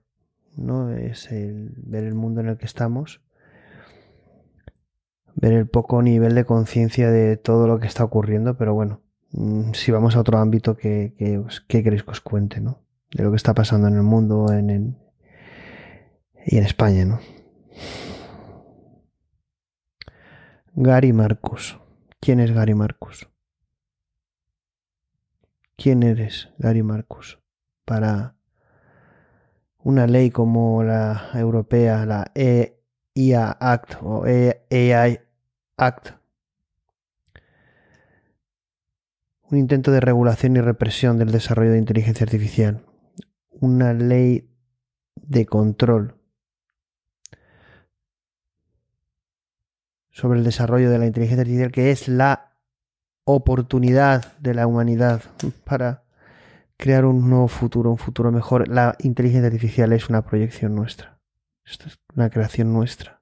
¿no? Es el, ver el mundo en el que estamos, ver el poco nivel de conciencia de todo lo que está ocurriendo, pero bueno, mm, si vamos a otro ámbito, ¿qué, queréis que os cuente, ¿no? De lo que está pasando en el mundo en, y en España, ¿no? Gary Marcus. ¿Quién es Gary Marcus? ¿Quién eres, Gary Marcus? Para una ley como la europea, la EIA Act o AI Act, un intento de regulación y represión del desarrollo de inteligencia artificial, una ley de control sobre el desarrollo de la inteligencia artificial que es la oportunidad de la humanidad para crear un nuevo futuro, un futuro mejor. La inteligencia artificial es una proyección nuestra. Esto es una creación nuestra.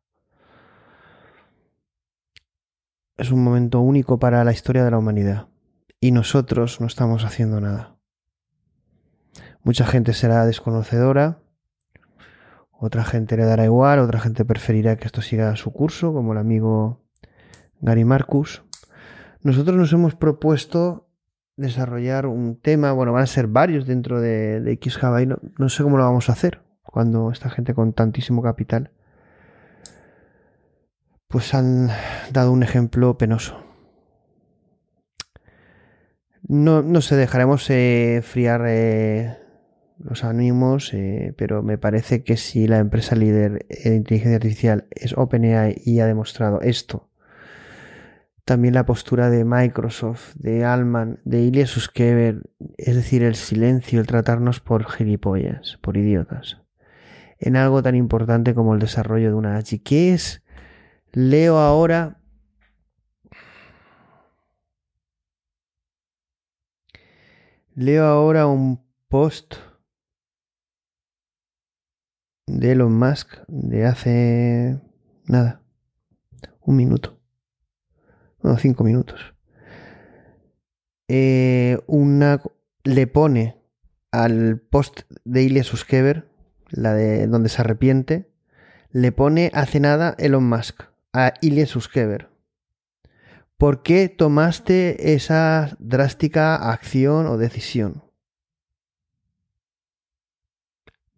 Es un momento único para la historia de la humanidad. Y nosotros no estamos haciendo nada. Mucha gente será desconocedora, otra gente le dará igual, otra gente preferirá que esto siga su curso, como el amigo Gary Marcus. Nosotros nos hemos propuesto desarrollar un tema, bueno, van a ser varios dentro de, de XJava y no, sé cómo lo vamos a hacer cuando esta gente con tantísimo capital pues han dado un ejemplo penoso. No, no sé, dejaremos eh, friar eh, los ánimos, eh, pero me parece que si la empresa líder en inteligencia artificial es OpenAI y ha demostrado esto también la postura de Microsoft, de Alman, de Ilya Suskever, es decir, el silencio, el tratarnos por gilipollas, por idiotas, en algo tan importante como el desarrollo de una AGI. ¿Qué es? Leo ahora Leo ahora un post de Elon Musk de hace nada, un minuto, no, cinco minutos. Eh, una le pone al post de Ilya Suskever, la de donde se arrepiente, le pone hace nada Elon Musk a Ilya Suskever. ¿Por qué tomaste esa drástica acción o decisión?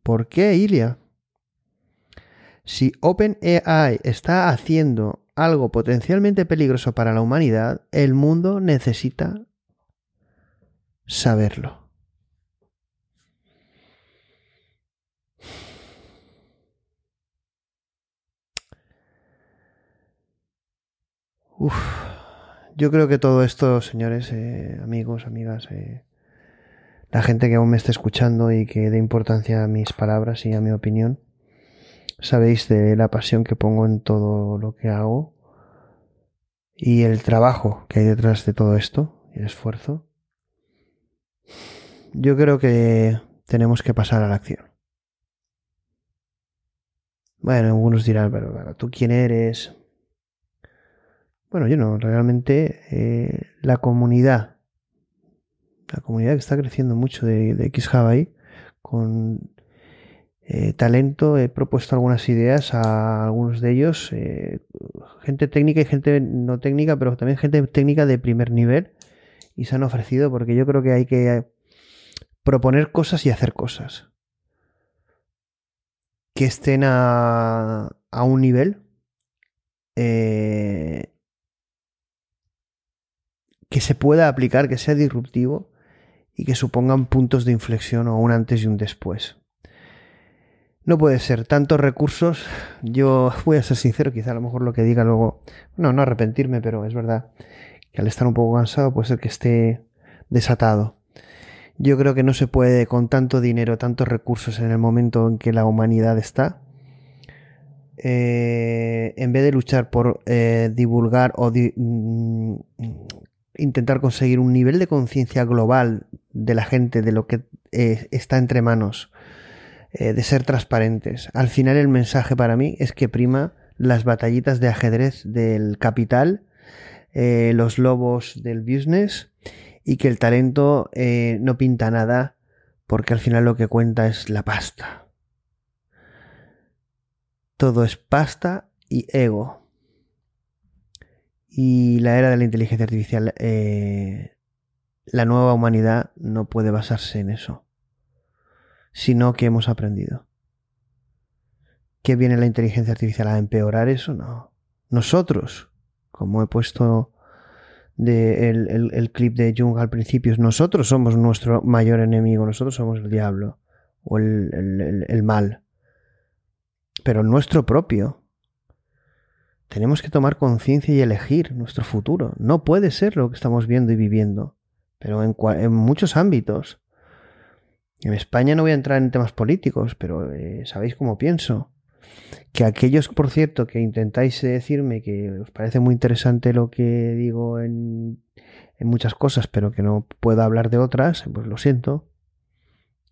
¿Por qué, Ilia? Si OpenAI está haciendo algo potencialmente peligroso para la humanidad, el mundo necesita saberlo. Uf. Yo creo que todo esto, señores, eh, amigos, amigas, eh, la gente que aún me está escuchando y que dé importancia a mis palabras y a mi opinión, sabéis de la pasión que pongo en todo lo que hago y el trabajo que hay detrás de todo esto, el esfuerzo. Yo creo que tenemos que pasar a la acción. Bueno, algunos dirán, pero ¿tú quién eres? Bueno, yo no, realmente eh, la comunidad, la comunidad que está creciendo mucho de, de ahí, con eh, talento, he propuesto algunas ideas a algunos de ellos, eh, gente técnica y gente no técnica, pero también gente técnica de primer nivel, y se han ofrecido porque yo creo que hay que proponer cosas y hacer cosas que estén a, un nivel eh, que se pueda aplicar, que sea disruptivo y que supongan puntos de inflexión o un antes y un después. No puede ser tantos recursos. Yo voy a ser sincero, quizá a lo mejor lo que diga luego, no, no arrepentirme, pero es verdad que al estar un poco cansado puede ser que esté desatado. Yo creo que no se puede con tanto dinero, tantos recursos en el momento en que la humanidad está. Eh, en vez de luchar por eh, divulgar o mm, intentar conseguir un nivel de conciencia global de la gente, de lo que eh, está entre manos, eh, de ser transparentes. Al final el mensaje para mí es que prima las batallitas de ajedrez del capital, eh, los lobos del business y que el talento no pinta nada porque al final lo que cuenta es la pasta. Todo es pasta y ego y la era de la inteligencia artificial, eh, la nueva humanidad no puede basarse en eso, sino que hemos aprendido. ¿Qué viene la inteligencia artificial a empeorar eso? No. Nosotros, como he puesto de el, clip de Jung al principio, nosotros somos nuestro mayor enemigo, nosotros somos el diablo o el mal, pero nuestro propio. Tenemos que tomar conciencia y elegir nuestro futuro. No puede ser lo que estamos viendo y viviendo, pero en, muchos ámbitos. En España no voy a entrar en temas políticos, pero eh, sabéis cómo pienso. Que aquellos, por cierto, que intentáis decirme que os parece muy interesante lo que digo en, muchas cosas, pero que no puedo hablar de otras, pues lo siento.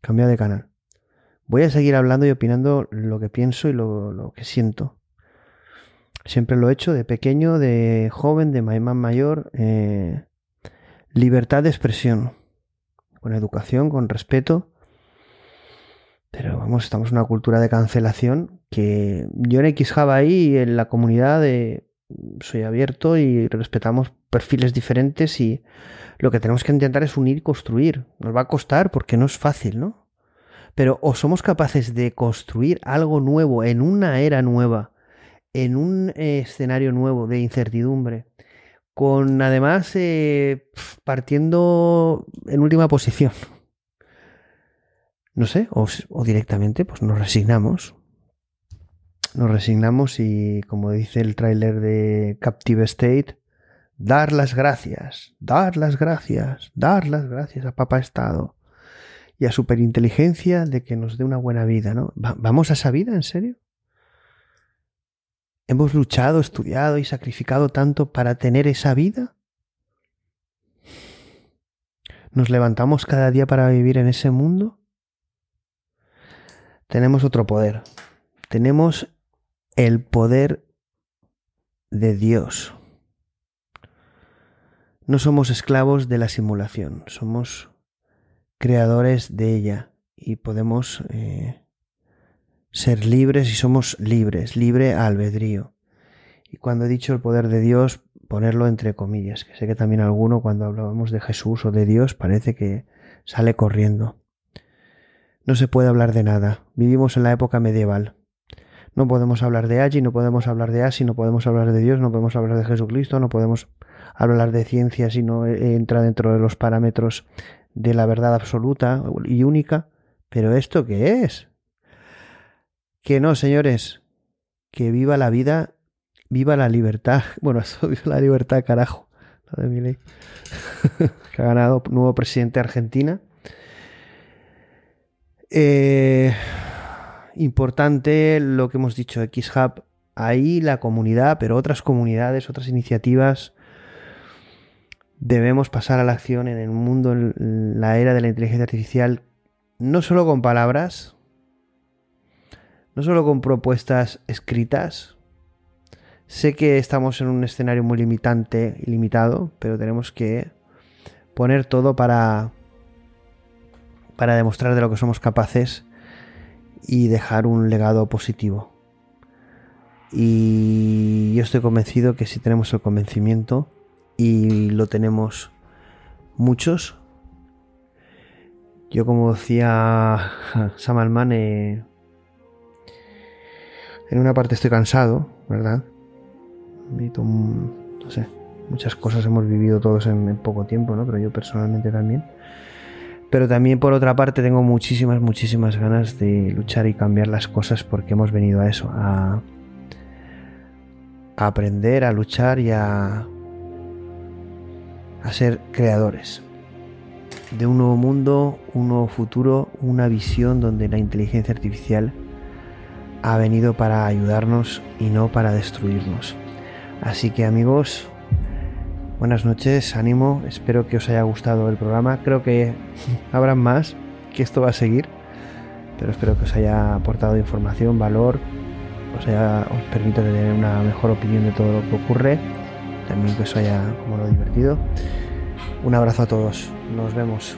Cambia de canal. Voy a seguir hablando y opinando lo que pienso y lo que siento. Siempre lo he hecho de pequeño, de joven, de más mayor. Eh, libertad de expresión. Con educación, con respeto. Pero vamos, estamos en una cultura de cancelación que yo en Xjava ahí en la comunidad soy abierto y respetamos perfiles diferentes y lo que tenemos que intentar es unir y construir. Nos va a costar porque no es fácil, ¿no? Pero o somos capaces de construir algo nuevo en una era nueva en un eh, escenario nuevo de incertidumbre, con además eh, partiendo en última posición. No sé, o, directamente pues nos resignamos. Nos resignamos y como dice el tráiler de Captive State, dar las gracias, dar las gracias, dar las gracias a Papa Estado y a superinteligencia de que nos dé una buena vida, ¿no? ¿Vamos a esa vida, en serio? ¿Hemos luchado, estudiado y sacrificado tanto para tener esa vida? ¿Nos levantamos cada día para vivir en ese mundo? Tenemos otro poder. Tenemos el poder de Dios. No somos esclavos de la simulación, somos creadores de ella y podemos eh, ser libres y somos libres, libre albedrío. Y cuando he dicho el poder de Dios, ponerlo entre comillas, que sé que también alguno cuando hablábamos de Jesús o de Dios parece que sale corriendo. No se puede hablar de nada. Vivimos en la época medieval. No podemos hablar de allí, no podemos hablar de Asi, no podemos hablar de Dios, no podemos hablar de Jesucristo, no podemos hablar de ciencia si no entra dentro de los parámetros de la verdad absoluta y única. Pero ¿esto qué es? Que no, señores. Que viva la vida, viva la libertad. Bueno, eso viva la libertad, carajo. La de mi ley. que ha ganado nuevo presidente de Argentina. Eh, importante lo que hemos dicho, XHub. Ahí la comunidad, pero otras comunidades, otras iniciativas debemos pasar a la acción en el mundo, en la era de la inteligencia artificial, no solo con palabras, no solo con propuestas escritas. Sé que estamos en un escenario muy limitante y limitado, pero tenemos que poner todo para para demostrar de lo que somos capaces y dejar un legado positivo. Y yo estoy convencido que si tenemos el convencimiento, y lo tenemos muchos. Yo como decía Sam Alman, eh, en una parte estoy cansado, ¿verdad? No sé, muchas cosas hemos vivido todos en, poco tiempo, ¿no? Pero yo personalmente también. Pero también por otra parte tengo muchísimas, muchísimas ganas de luchar y cambiar las cosas porque hemos venido a eso, a aprender, a luchar y a a ser creadores de un nuevo mundo, un nuevo futuro, una visión donde la inteligencia artificial ha venido para ayudarnos y no para destruirnos. Así que amigos, buenas noches, ánimo, espero que os haya gustado el programa, creo que habrá más, que esto va a seguir, pero espero que os haya aportado información, valor, os, haya, os permita tener una mejor opinión de todo lo que ocurre también que os haya como lo divertido. Un abrazo a todos, nos vemos.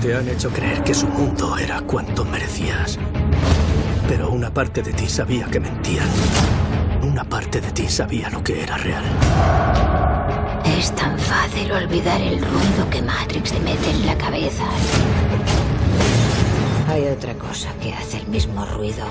Te han hecho creer que su mundo era cuanto merecías. Pero una parte de ti sabía que mentían. Una parte de ti sabía lo que era real. Es tan fácil olvidar el ruido que Matrix te mete en la cabeza. Hay otra cosa que hace el mismo ruido.